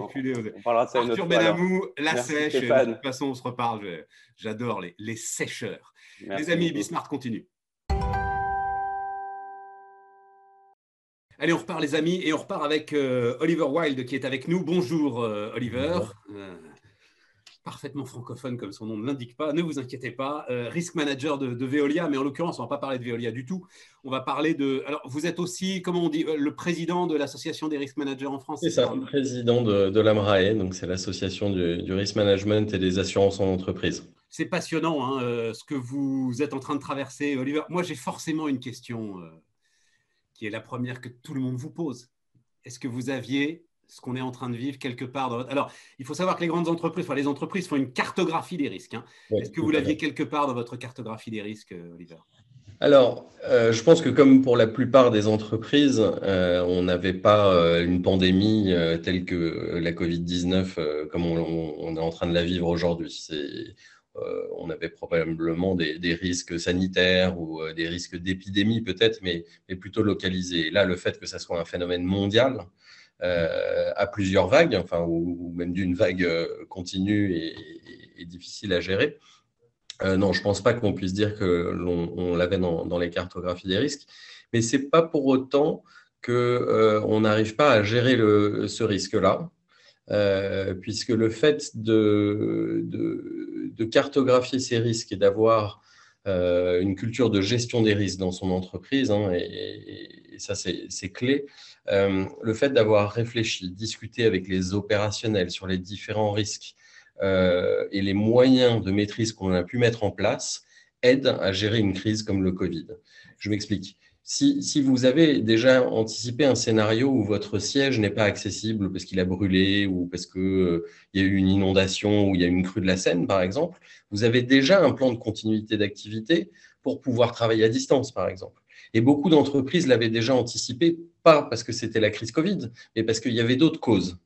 On parlera de ça Arthur Benamou, la sèche. De toute façon, on se reparle. J'adore les, les sécheurs. les amis, Bismarck continue. Allez, on repart les amis et on repart avec euh, Oliver Wilde qui est avec nous. Bonjour Oliver parfaitement francophone comme son nom ne l'indique pas, ne vous inquiétez pas, euh, risk manager de, Veolia, mais en l'occurrence, on ne va pas parler de Veolia du tout. On va parler de. Alors, vous êtes aussi, comment on dit, euh, le président de l'association des risk managers en France C'est ça, le président de, de l'AMRAE, donc c'est l'association du, risk management et des assurances en entreprise. C'est passionnant hein, euh, ce que vous êtes en train de traverser, Oliver. Moi, j'ai forcément une question qui est la première que tout le monde vous pose. Est-ce que vous aviez ce qu'on est en train de vivre quelque part dans votre... Alors, il faut savoir que les grandes entreprises, enfin les entreprises font une cartographie des risques. Hein. Est-ce que vous l'aviez quelque part dans votre cartographie des risques, euh, Oliver? Alors, euh, je pense que comme pour la plupart des entreprises, euh, on n'avait pas une pandémie telle que la Covid-19 comme on, est en train de la vivre aujourd'hui. on avait probablement des, risques sanitaires ou des risques d'épidémie peut-être, mais, mais, plutôt localisés. là, le fait que ça soit un phénomène mondial, à plusieurs vagues, enfin, ou, même d'une vague euh, continue et, difficile à gérer. Euh, non, je ne pense pas qu'on puisse dire que l'on l'avait dans, les cartographies des risques, mais ce n'est pas pour autant qu'on n'arrive pas à gérer ce risque-là, puisque le fait de, cartographier ces risques et d'avoir une culture de gestion des risques dans son entreprise, hein, et, et, ça c'est clé, euh, le fait d'avoir réfléchi, discuté avec les opérationnels sur les différents risques euh, et les moyens de maîtrise qu'on a pu mettre en place aide à gérer une crise comme le Covid. Je m'explique. Si, vous avez déjà anticipé un scénario où votre siège n'est pas accessible parce qu'il a brûlé ou parce qu'il euh, y a eu une inondation ou il y a une crue de la Seine, par exemple, vous avez déjà un plan de continuité d'activité pour pouvoir travailler à distance, par exemple. Et beaucoup d'entreprises l'avaient déjà anticipé, pas parce que c'était la crise Covid, mais parce qu'il y avait d'autres causes.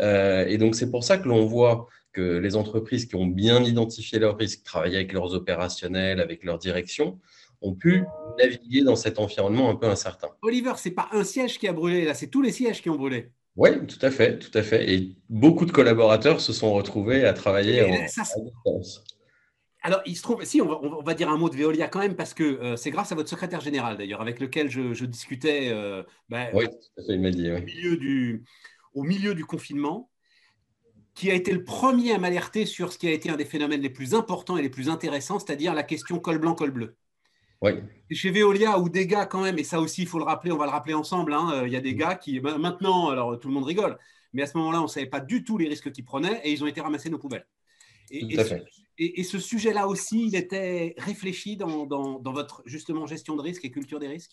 Euh, et donc, c'est pour ça que l'on voit que les entreprises qui ont bien identifié leurs risques, travaillé avec leurs opérationnels, avec leur direction, ont pu naviguer dans cet environnement un peu incertain. Oliver, c'est pas un siège qui a brûlé, là, c'est tous les sièges qui ont brûlé. Oui, tout à fait, tout à fait. Et beaucoup de collaborateurs se sont retrouvés à travailler en, à distance. alors, il se trouve, si, on va, dire un mot de Veolia quand même, parce que euh, c'est grâce à votre secrétaire général, d'ailleurs, avec lequel je, discutais euh, ben, oui, il m'a dit, au, milieu du, au milieu du confinement, qui a été le premier à m'alerter sur ce qui a été un des phénomènes les plus importants et les plus intéressants, c'est-à-dire la question col blanc, col bleu. Oui. Chez Veolia, où des gars, quand même, et ça aussi, il faut le rappeler, on va le rappeler ensemble, hein, euh, il y a des gars qui, ben, maintenant, alors tout le monde rigole, mais à ce moment-là, on ne savait pas du tout les risques qu'ils prenaient et ils ont été ramassés nos poubelles. Et, ce sujet-là aussi, il était réfléchi dans, votre justement gestion de risque et culture des risques?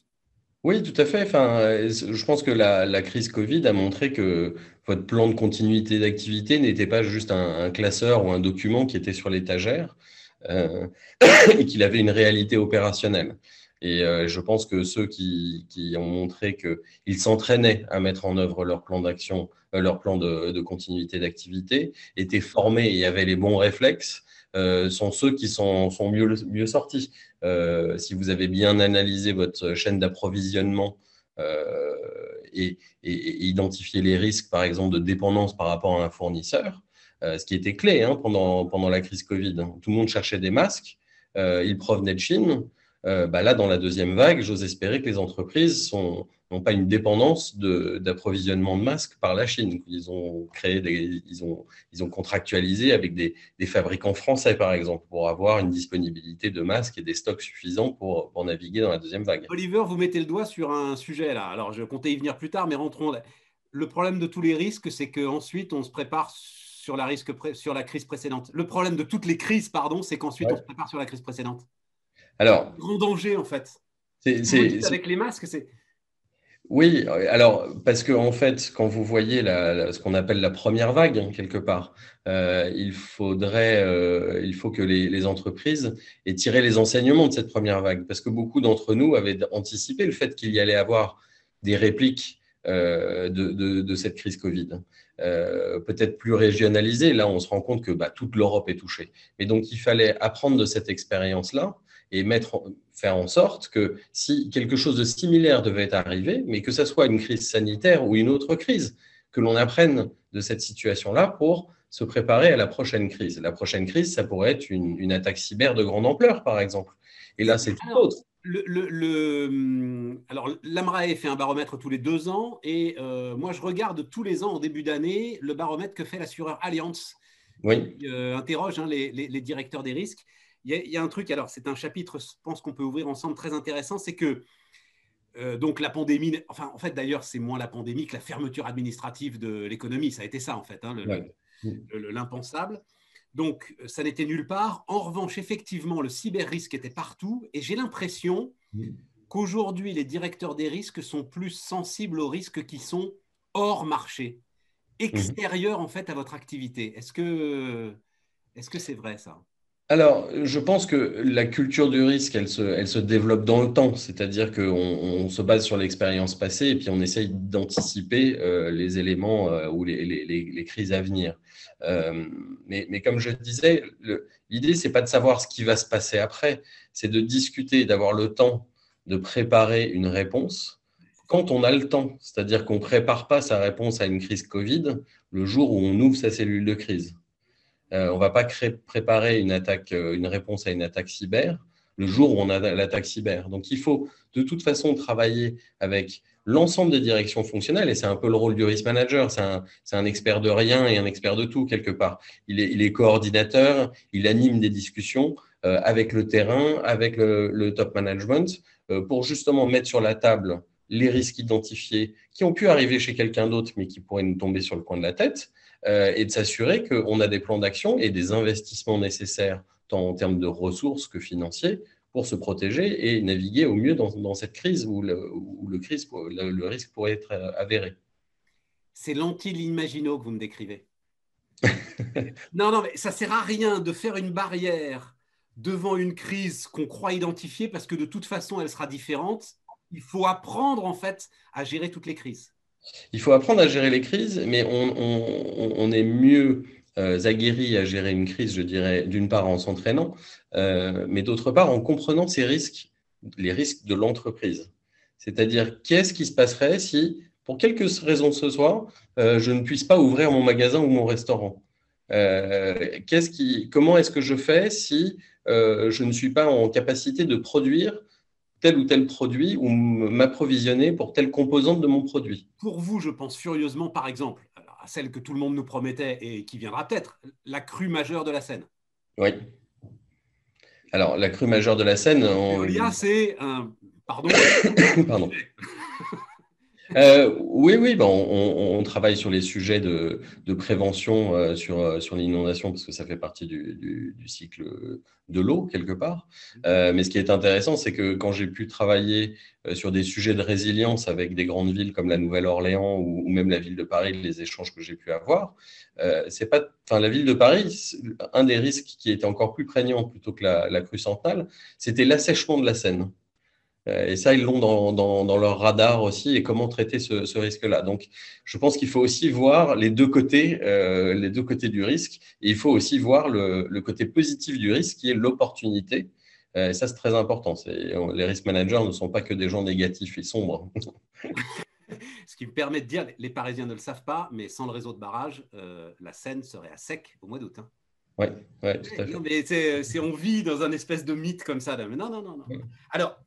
Oui, tout à fait. Enfin, je pense que la, crise Covid a montré que votre plan de continuité d'activité n'était pas juste un, classeur ou un document qui était sur l'étagère euh, [COUGHS] et qu'il avait une réalité opérationnelle. Et euh, je pense que ceux qui, ont montré qu'ils s'entraînaient à mettre en œuvre leur plan d'action, euh, leur plan de, continuité d'activité, étaient formés et avaient les bons réflexes euh, sont ceux qui sont, mieux, sortis. Euh, si vous avez bien analysé votre chaîne d'approvisionnement euh, et, identifié les risques, par exemple, de dépendance par rapport à un fournisseur, ce qui était clé hein, pendant, pendant la crise Covid. Tout le monde cherchait des masques, ils provenaient de Chine. Bah là, dans la deuxième vague, j'ose espérer que les entreprises n'ont pas une dépendance d'approvisionnement de, masques par la Chine. Ils ont créé ils ont, ils ont contractualisé avec des, des, fabricants français, par exemple, pour avoir une disponibilité de masques et des stocks suffisants pour naviguer dans la deuxième vague. Oliver, vous mettez le doigt sur un sujet là. Alors, je comptais y venir plus tard, mais rentrons. Le problème de tous les risques, c'est qu'ensuite, on se prépare sur la, risque sur la crise précédente. Le problème de toutes les crises, pardon, c'est qu'ensuite, on se prépare sur la crise précédente. Alors, grand danger en fait. C'est, avec les masques, c'est oui, alors parce que en fait, quand vous voyez la, ce qu'on appelle la première vague hein, quelque part, euh, il faudrait, euh, il faut que les, les, entreprises aient tiré les enseignements de cette première vague, parce que beaucoup d'entre nous avaient anticipé le fait qu'il y allait avoir des répliques euh, de, de, de, cette crise Covid, euh, peut-être plus régionalisées. Là, on se rend compte que bah, toute l'Europe est touchée. Mais donc, il fallait apprendre de cette expérience-là et mettre, faire en sorte que si quelque chose de similaire devait arriver, mais que ce soit une crise sanitaire ou une autre crise, que l'on apprenne de cette situation-là pour se préparer à la prochaine crise. La prochaine crise, ça pourrait être une, attaque cyber de grande ampleur, par exemple. Et là, c'est tout autre. Le, le, alors, l'AMRAE fait un baromètre tous les deux ans et euh, moi, je regarde tous les ans en début d'année le baromètre que fait l'assureur Allianz. Oui. Qui, euh, interroge hein, les, les, directeurs des risques il y, a un truc, alors c'est un chapitre, je pense qu'on peut ouvrir ensemble très intéressant, c'est que euh, donc la pandémie, enfin en fait d'ailleurs c'est moins la pandémie que la fermeture administrative de l'économie, ça a été ça en fait, hein, l'impensable. Donc ça n'était nulle part. En revanche, effectivement, le cyber-risque était partout et j'ai l'impression qu'aujourd'hui les directeurs des risques sont plus sensibles aux risques qui sont hors marché, extérieurs en fait à votre activité. Est-ce que est-ce que c'est vrai ça? Alors, je pense que la culture du risque, elle se, développe dans le temps, c'est-à-dire qu'on on se base sur l'expérience passée et puis on essaye d'anticiper euh, les éléments euh, ou les, crises à venir. Euh, mais, mais, comme je disais, l'idée, c'est pas de savoir ce qui va se passer après, c'est de discuter, d'avoir le temps de préparer une réponse quand on a le temps, c'est-à-dire qu'on ne prépare pas sa réponse à une crise Covid le jour où on ouvre sa cellule de crise. Euh, on ne va pas préparer une, attaque, euh, une réponse à une attaque cyber le jour où on a l'attaque cyber. Donc, il faut de toute façon travailler avec l'ensemble des directions fonctionnelles, et c'est un peu le rôle du risk manager, c'est un, expert de rien et un expert de tout quelque part. Il est, coordinateur, il anime des discussions euh, avec le terrain, avec le, top management, pour justement mettre sur la table les risques identifiés qui ont pu arriver chez quelqu'un d'autre, mais qui pourraient nous tomber sur le coin de la tête, euh, et de s'assurer qu'on a des plans d'action et des investissements nécessaires, tant en termes de ressources que financiers, pour se protéger et naviguer au mieux dans, cette crise où, le, risque pourrait être euh, avéré. C'est l'anti-l'imagino que vous me décrivez. [LAUGHS] non, non, mais ça sert à rien de faire une barrière devant une crise qu'on croit identifier parce que de toute façon, elle sera différente. Il faut apprendre en fait à gérer toutes les crises. Il faut apprendre à gérer les crises, mais on, est mieux euh, aguerri à gérer une crise, je dirais, d'une part en s'entraînant, euh, mais d'autre part en comprenant ces risques, les risques de l'entreprise. C'est-à-dire, qu'est-ce qui se passerait si, pour quelque raison que ce soit, euh, je ne puisse pas ouvrir mon magasin ou mon restaurant? Comment est-ce que je fais si je ne suis pas en capacité de produire tel ou tel produit ou m'approvisionner pour telle composante de mon produit. Pour vous, je pense furieusement, par exemple, à celle que tout le monde nous promettait et qui viendra peut-être, la crue majeure de la Seine. Oui. Alors, la crue majeure de la Seine. On... c'est un. Pardon. [COUGHS] Pardon. [LAUGHS] Euh, oui, oui, ben on, travaille sur les sujets de, prévention euh, sur, euh, sur l'inondation parce que ça fait partie du, cycle de l'eau quelque part. mais ce qui est intéressant, c'est que quand j'ai pu travailler sur des sujets de résilience avec des grandes villes comme la Nouvelle-Orléans ou, même la ville de Paris, les échanges que j'ai pu avoir, c'est pas, enfin la ville de Paris, un des risques qui était encore plus prégnant plutôt que la, la crue centrale, c'était l'assèchement de la Seine. Euh, et ça, ils l'ont dans, leur radar aussi et comment traiter ce, risque-là. Donc, je pense qu'il faut aussi voir les deux côtés, euh, les deux côtés du risque. Et il faut aussi voir le, côté positif du risque, qui est l'opportunité. Euh, et ça, c'est très important. Les risk managers ne sont pas que des gens négatifs et sombres. Ce qui me permet de dire, les Parisiens ne le savent pas, mais sans le réseau de barrage, la Seine serait à sec au mois d'août. Hein. Oui, ouais, tout à fait. mais c'est, on vit dans un espèce de mythe comme ça. Non, non, non, non. Alors,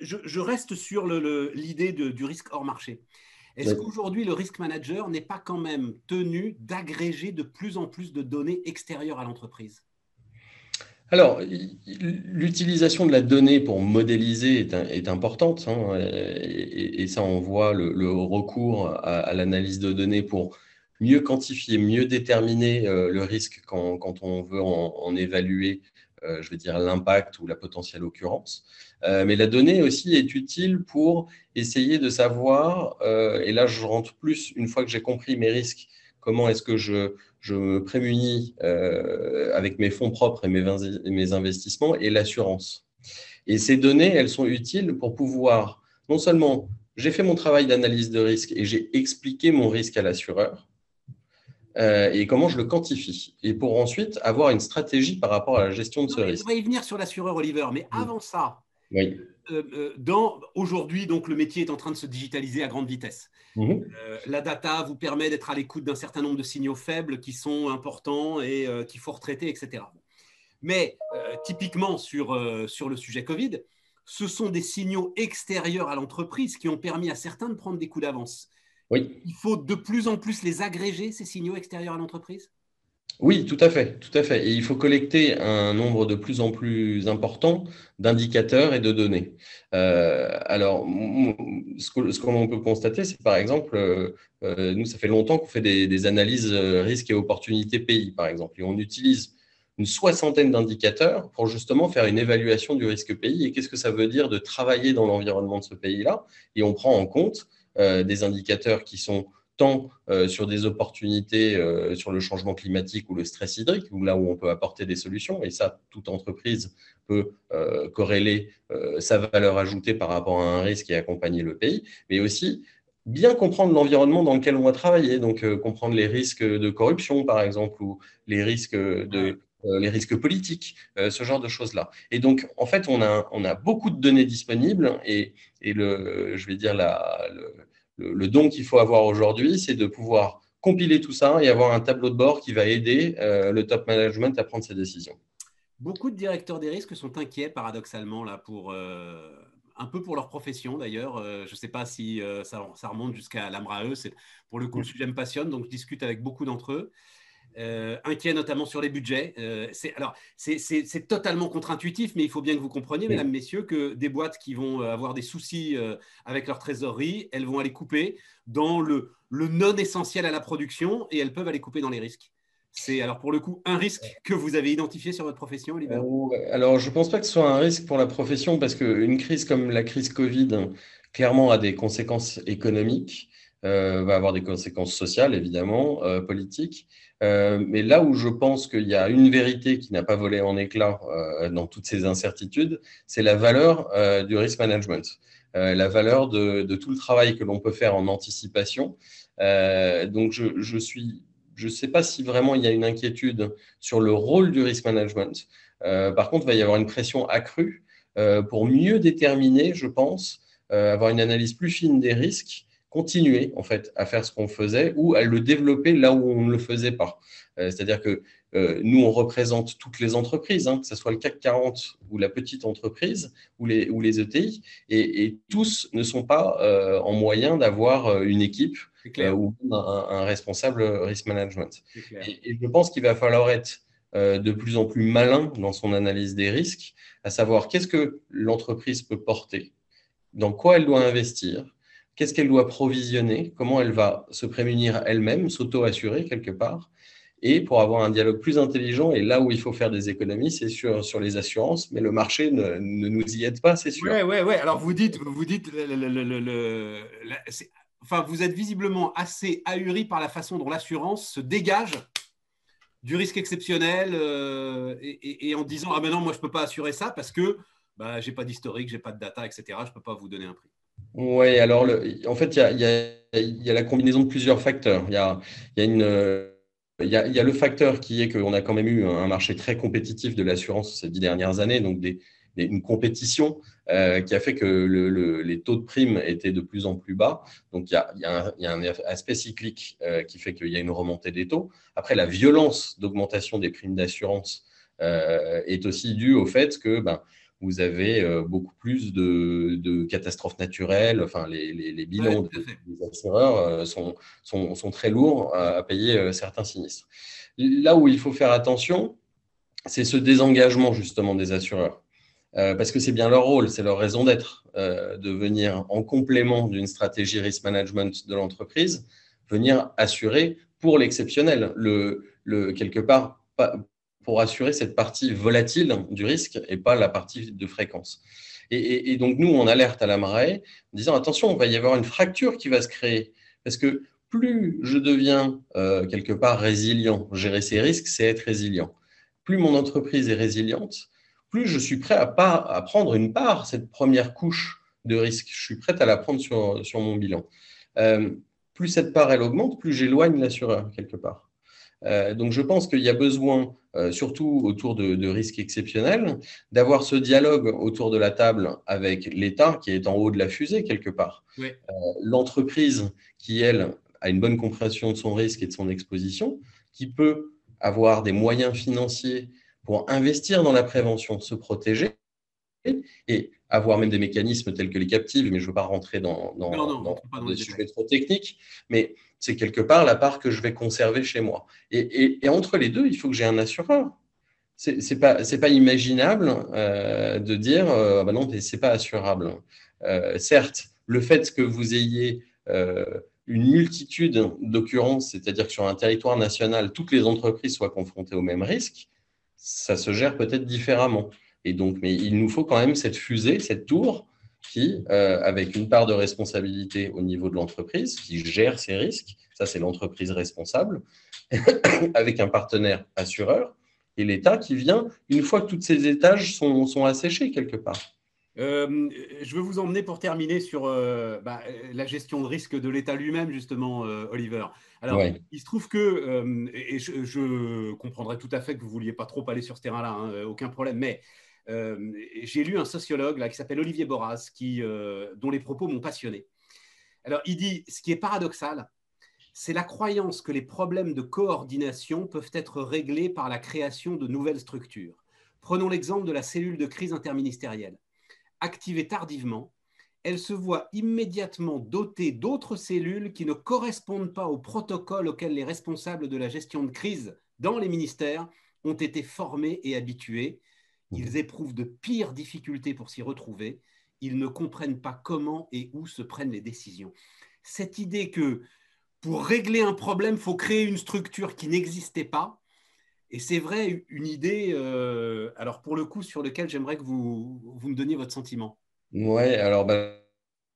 je, reste sur l'idée du risque hors marché. Est-ce qu'aujourd'hui, le risk manager n'est pas quand même tenu d'agréger de plus en plus de données extérieures à l'entreprise? Alors, l'utilisation de la donnée pour modéliser est, importante, hein, et, ça, on voit le, recours à, l'analyse de données pour mieux quantifier, mieux déterminer euh, le risque quand, on veut en évaluer euh, je veux dire, l'impact ou la potentielle occurrence. Euh, mais la donnée aussi est utile pour essayer de savoir, euh, et là je rentre plus une fois que j'ai compris mes risques, comment est-ce que je, je me prémunis avec mes fonds propres et mes, mes investissements et l'assurance. Et ces données, elles sont utiles pour pouvoir, non seulement j'ai fait mon travail d'analyse de risque et j'ai expliqué mon risque à l'assureur, euh, et comment je le quantifie. Et pour ensuite avoir une stratégie par rapport à la gestion de ce risque. On va y venir sur l'assureur, Oliver, mais avant ça, oui. Euh, euh, aujourd'hui, donc le métier est en train de se digitaliser à grande vitesse. Mhm. la data vous permet d'être à l'écoute d'un certain nombre de signaux faibles qui sont importants et qu'il faut retraiter, etc. Mais typiquement sur, sur le sujet Covid, ce sont des signaux extérieurs à l'entreprise qui ont permis à certains de prendre des coups d'avance. Oui. Il faut de plus en plus les agréger, ces signaux extérieurs à l'entreprise? Oui, tout à fait, tout à fait. Et il faut collecter un nombre de plus en plus important d'indicateurs et de données. Euh, alors, ce qu'on peut constater, c'est par exemple, euh, euh, nous, ça fait longtemps qu'on fait des, analyses risques et opportunités pays, par exemple, et on utilise une soixantaine d'indicateurs pour justement faire une évaluation du risque pays et qu'est-ce que ça veut dire de travailler dans l'environnement de ce pays-là. Et on prend en compte des indicateurs qui sont tant euh, sur des opportunités euh, sur le changement climatique ou le stress hydrique, ou là où on peut apporter des solutions, et ça, toute entreprise peut corréler sa valeur ajoutée par rapport à un risque et accompagner le pays, mais aussi bien comprendre l'environnement dans lequel on va travailler, donc comprendre les risques de corruption, par exemple, ou les risques de les risques politiques, ce genre de choses-là. Et donc, en fait, on a, on a beaucoup de données disponibles et, et le, je vais dire, la, le, don qu'il faut avoir aujourd'hui, c'est de pouvoir compiler tout ça et avoir un tableau de bord qui va aider euh, le top management à prendre ses décisions. Beaucoup de directeurs des risques sont inquiets, paradoxalement, là, pour, euh, un peu pour leur profession d'ailleurs. Euh, je ne sais pas si ça, ça, remonte jusqu'à l'AMRAE. Pour le coup, le sujet me passionne, donc je discute avec beaucoup d'entre eux. Euh, inquiet notamment sur les budgets. Euh, c'est, alors, c'est, totalement contre-intuitif, mais il faut bien que vous compreniez, mesdames, messieurs, que des boîtes qui vont euh, avoir des soucis avec leur trésorerie, elles vont aller couper dans le, le non essentiel à la production et elles peuvent aller couper dans les risques. C'est alors pour le coup un risque que vous avez identifié sur votre profession, Olivier? Alors je ne pense pas que ce soit un risque pour la profession parce qu'une crise comme la crise Covid, clairement, a des conséquences économiques, va avoir des conséquences sociales, évidemment, politiques. Euh, mais là où je pense qu'il y a une vérité qui n'a pas volé en éclat euh, dans toutes ces incertitudes, c'est la valeur euh, du risk management, la valeur de, de, tout le travail que l'on peut faire en anticipation. donc, je, je suis, je ne sais pas si vraiment il y a une inquiétude sur le rôle du risk management. par contre, il va y avoir une pression accrue pour mieux déterminer, je pense, avoir une analyse plus fine des risques continuer en fait à faire ce qu'on faisait ou à le développer là où on ne le faisait pas. Euh, c'est-à-dire que euh, nous, on représente toutes les entreprises, hein, que ce soit le CAC 40 ou la petite entreprise ou les, ou les ETI, et, tous ne sont pas euh, en moyen d'avoir une équipe ou un, responsable risk management. Et, et, je pense qu'il va falloir être de plus en plus malin dans son analyse des risques, à savoir qu'est-ce que l'entreprise peut porter, dans quoi elle doit investir, qu'est-ce qu'elle doit provisionner, comment elle va se prémunir elle-même, s'auto-assurer quelque part, et pour avoir un dialogue plus intelligent. Et là où il faut faire des économies, c'est sur, sur les assurances, mais le marché ne, nous y aide pas, c'est sûr. Oui, oui, oui. Alors vous dites, vous dites, enfin, vous êtes visiblement assez ahuri par la façon dont l'assurance se dégage du risque exceptionnel euh, et, en disant ah ben non moi je peux pas assurer ça parce que bah, j'ai pas d'historique, j'ai pas de data, etc. Je peux pas vous donner un prix. Oui, alors en fait il y a, la combinaison de plusieurs facteurs. Il y a, le facteur qui est qu'on a quand même eu un marché très compétitif de l'assurance ces dix dernières années, donc une compétition euh, qui a fait que les taux de primes étaient de plus en plus bas. Donc il y a, un, aspect cyclique euh, qui fait qu'il y a une remontée des taux. Après, la violence d'augmentation des primes d'assurance euh, est aussi due au fait que ben, vous avez euh, beaucoup plus de, catastrophes naturelles. Enfin, les, bilans des, assureurs euh, sont, sont, très lourds à, payer euh, certains sinistres. Là où il faut faire attention, c'est ce désengagement justement des assureurs. parce que c'est bien leur rôle, c'est leur raison d'être, de venir en complément d'une stratégie risk management de l'entreprise, venir assurer pour l'exceptionnel, le, le, quelque part, pour assurer cette partie volatile du risque et pas la partie de fréquence. Et, donc, nous, on alerte à la marée en disant attention, il va y avoir une fracture qui va se créer. Parce que plus je deviens euh, quelque part résilient, gérer ces risques, c'est être résilient. Plus mon entreprise est résiliente, plus je suis prêt à, prendre une part, cette première couche de risque. Je suis prêt à la prendre sur, sur mon bilan. Euh, plus cette part, elle augmente, plus j'éloigne l'assureur quelque part. Euh, donc je pense qu'il y a besoin, euh, surtout autour de, risques exceptionnels, d'avoir ce dialogue autour de la table avec l'État qui est en haut de la fusée quelque part. Euh, l'entreprise qui, elle, a une bonne compréhension de son risque et de son exposition, qui peut avoir des moyens financiers pour investir dans la prévention, se protéger et avoir même des mécanismes tels que les captives, mais je ne veux pas rentrer dans, des sujets trop techniques, mais c'est quelque part la part que je vais conserver chez moi. Et, entre les deux, il faut que j'ai un assureur. Ce n'est pas, imaginable euh, de dire euh, bah non, ce n'est pas assurable. Euh, certes, le fait que vous ayez une multitude d'occurrences, c'est-à-dire que sur un territoire national, toutes les entreprises soient confrontées au même risque, ça se gère peut-être différemment. Et donc, mais il nous faut quand même cette fusée, cette tour qui, euh, avec une part de responsabilité au niveau de l'entreprise, qui gère ses risques, ça c'est l'entreprise responsable, [COUGHS] avec un partenaire assureur, et l'État qui vient une fois que toutes ces étages sont, sont asséchés quelque part. Euh, je veux vous emmener pour terminer sur euh, bah, la gestion de risque de l'État lui-même, justement, Oliver. Alors, il se trouve que, et je, comprendrais tout à fait que vous ne vouliez pas trop aller sur ce terrain-là, hein, aucun problème, mais j'ai lu un sociologue là, qui s'appelle Olivier Boras, euh, dont les propos m'ont passionné. Alors, il dit, ce qui est paradoxal, c'est la croyance que les problèmes de coordination peuvent être réglés par la création de nouvelles structures. Prenons l'exemple de la cellule de crise interministérielle. Activée tardivement, elle se voit immédiatement dotée d'autres cellules qui ne correspondent pas au protocole auquel les responsables de la gestion de crise dans les ministères ont été formés et habitués, ils éprouvent de pires difficultés pour s'y retrouver. Ils ne comprennent pas comment et où se prennent les décisions. Cette idée que pour régler un problème, il faut créer une structure qui n'existait pas. Et c'est vrai, une idée, euh, alors pour le coup, sur lequel j'aimerais que vous, vous me donniez votre sentiment. Oui, alors ben,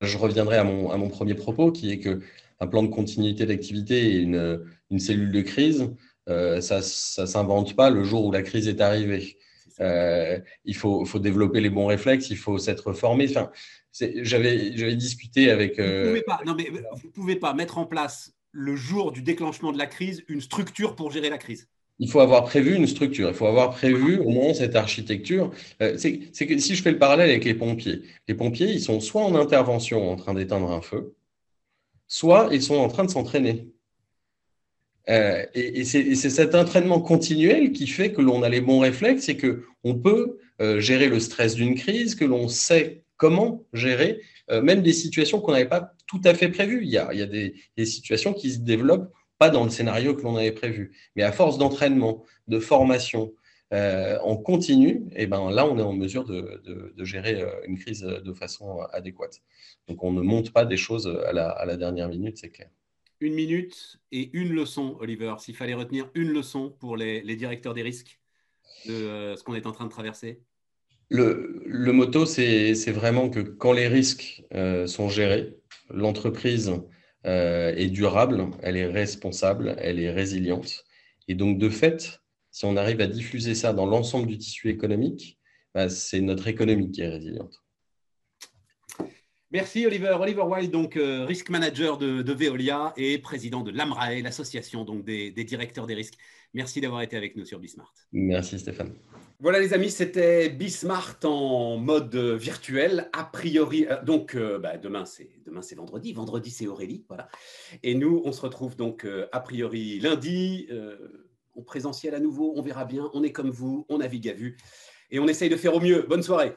je reviendrai à mon, à mon premier propos, qui est que un plan de continuité d'activité et une, une, cellule de crise, euh, ça ne s'invente pas le jour où la crise est arrivée. Euh, il faut, faut, développer les bons réflexes, il faut s'être formé. Enfin, j'avais, discuté avec. Vous ne pouvez, pas, non, mais vous pouvez pas mettre en place le jour du déclenchement de la crise une structure pour gérer la crise. Il faut avoir prévu une structure, il faut avoir prévu au moins cette architecture. Euh, c'est que si je fais le parallèle avec les pompiers, les pompiers, ils sont soit en intervention en train d'éteindre un feu, soit ils sont en train de s'entraîner. Euh, et, c'est cet entraînement continuel qui fait que l'on a les bons réflexes et que on peut euh, gérer le stress d'une crise, que l'on sait comment gérer euh, même des situations qu'on n'avait pas tout à fait prévues. Il y a, des, situations qui se développent pas dans le scénario que l'on avait prévu, mais à force d'entraînement, de formation, en continu, et ben là, on est en mesure de, gérer une crise de façon adéquate. Donc, on ne monte pas des choses à la dernière minute, c'est clair une minute et une leçon, Oliver, s'il fallait retenir une leçon pour les, directeurs des risques de euh, ce qu'on est en train de traverser le, le motto, c'est vraiment que quand les risques euh, sont gérés, l'entreprise euh, est durable, elle est responsable, elle est résiliente. Et donc, de fait, si on arrive à diffuser ça dans l'ensemble du tissu économique, bah, c'est notre économie qui est résiliente. Merci Oliver. Oliver Wild, donc euh, risk manager de, Veolia et président de l'AMRAE, l'association donc des, directeurs des risques. Merci d'avoir été avec nous sur Bismart. Merci Stéphane. Voilà les amis, c'était Bismart en mode virtuel. A priori, euh, donc euh, bah, demain c'est demain c'est vendredi. Vendredi c'est Aurélie, voilà. Et nous on se retrouve donc a priori lundi en présentiel à nouveau. On verra bien. On est comme vous, on navigue à vue et on essaye de faire au mieux. Bonne soirée.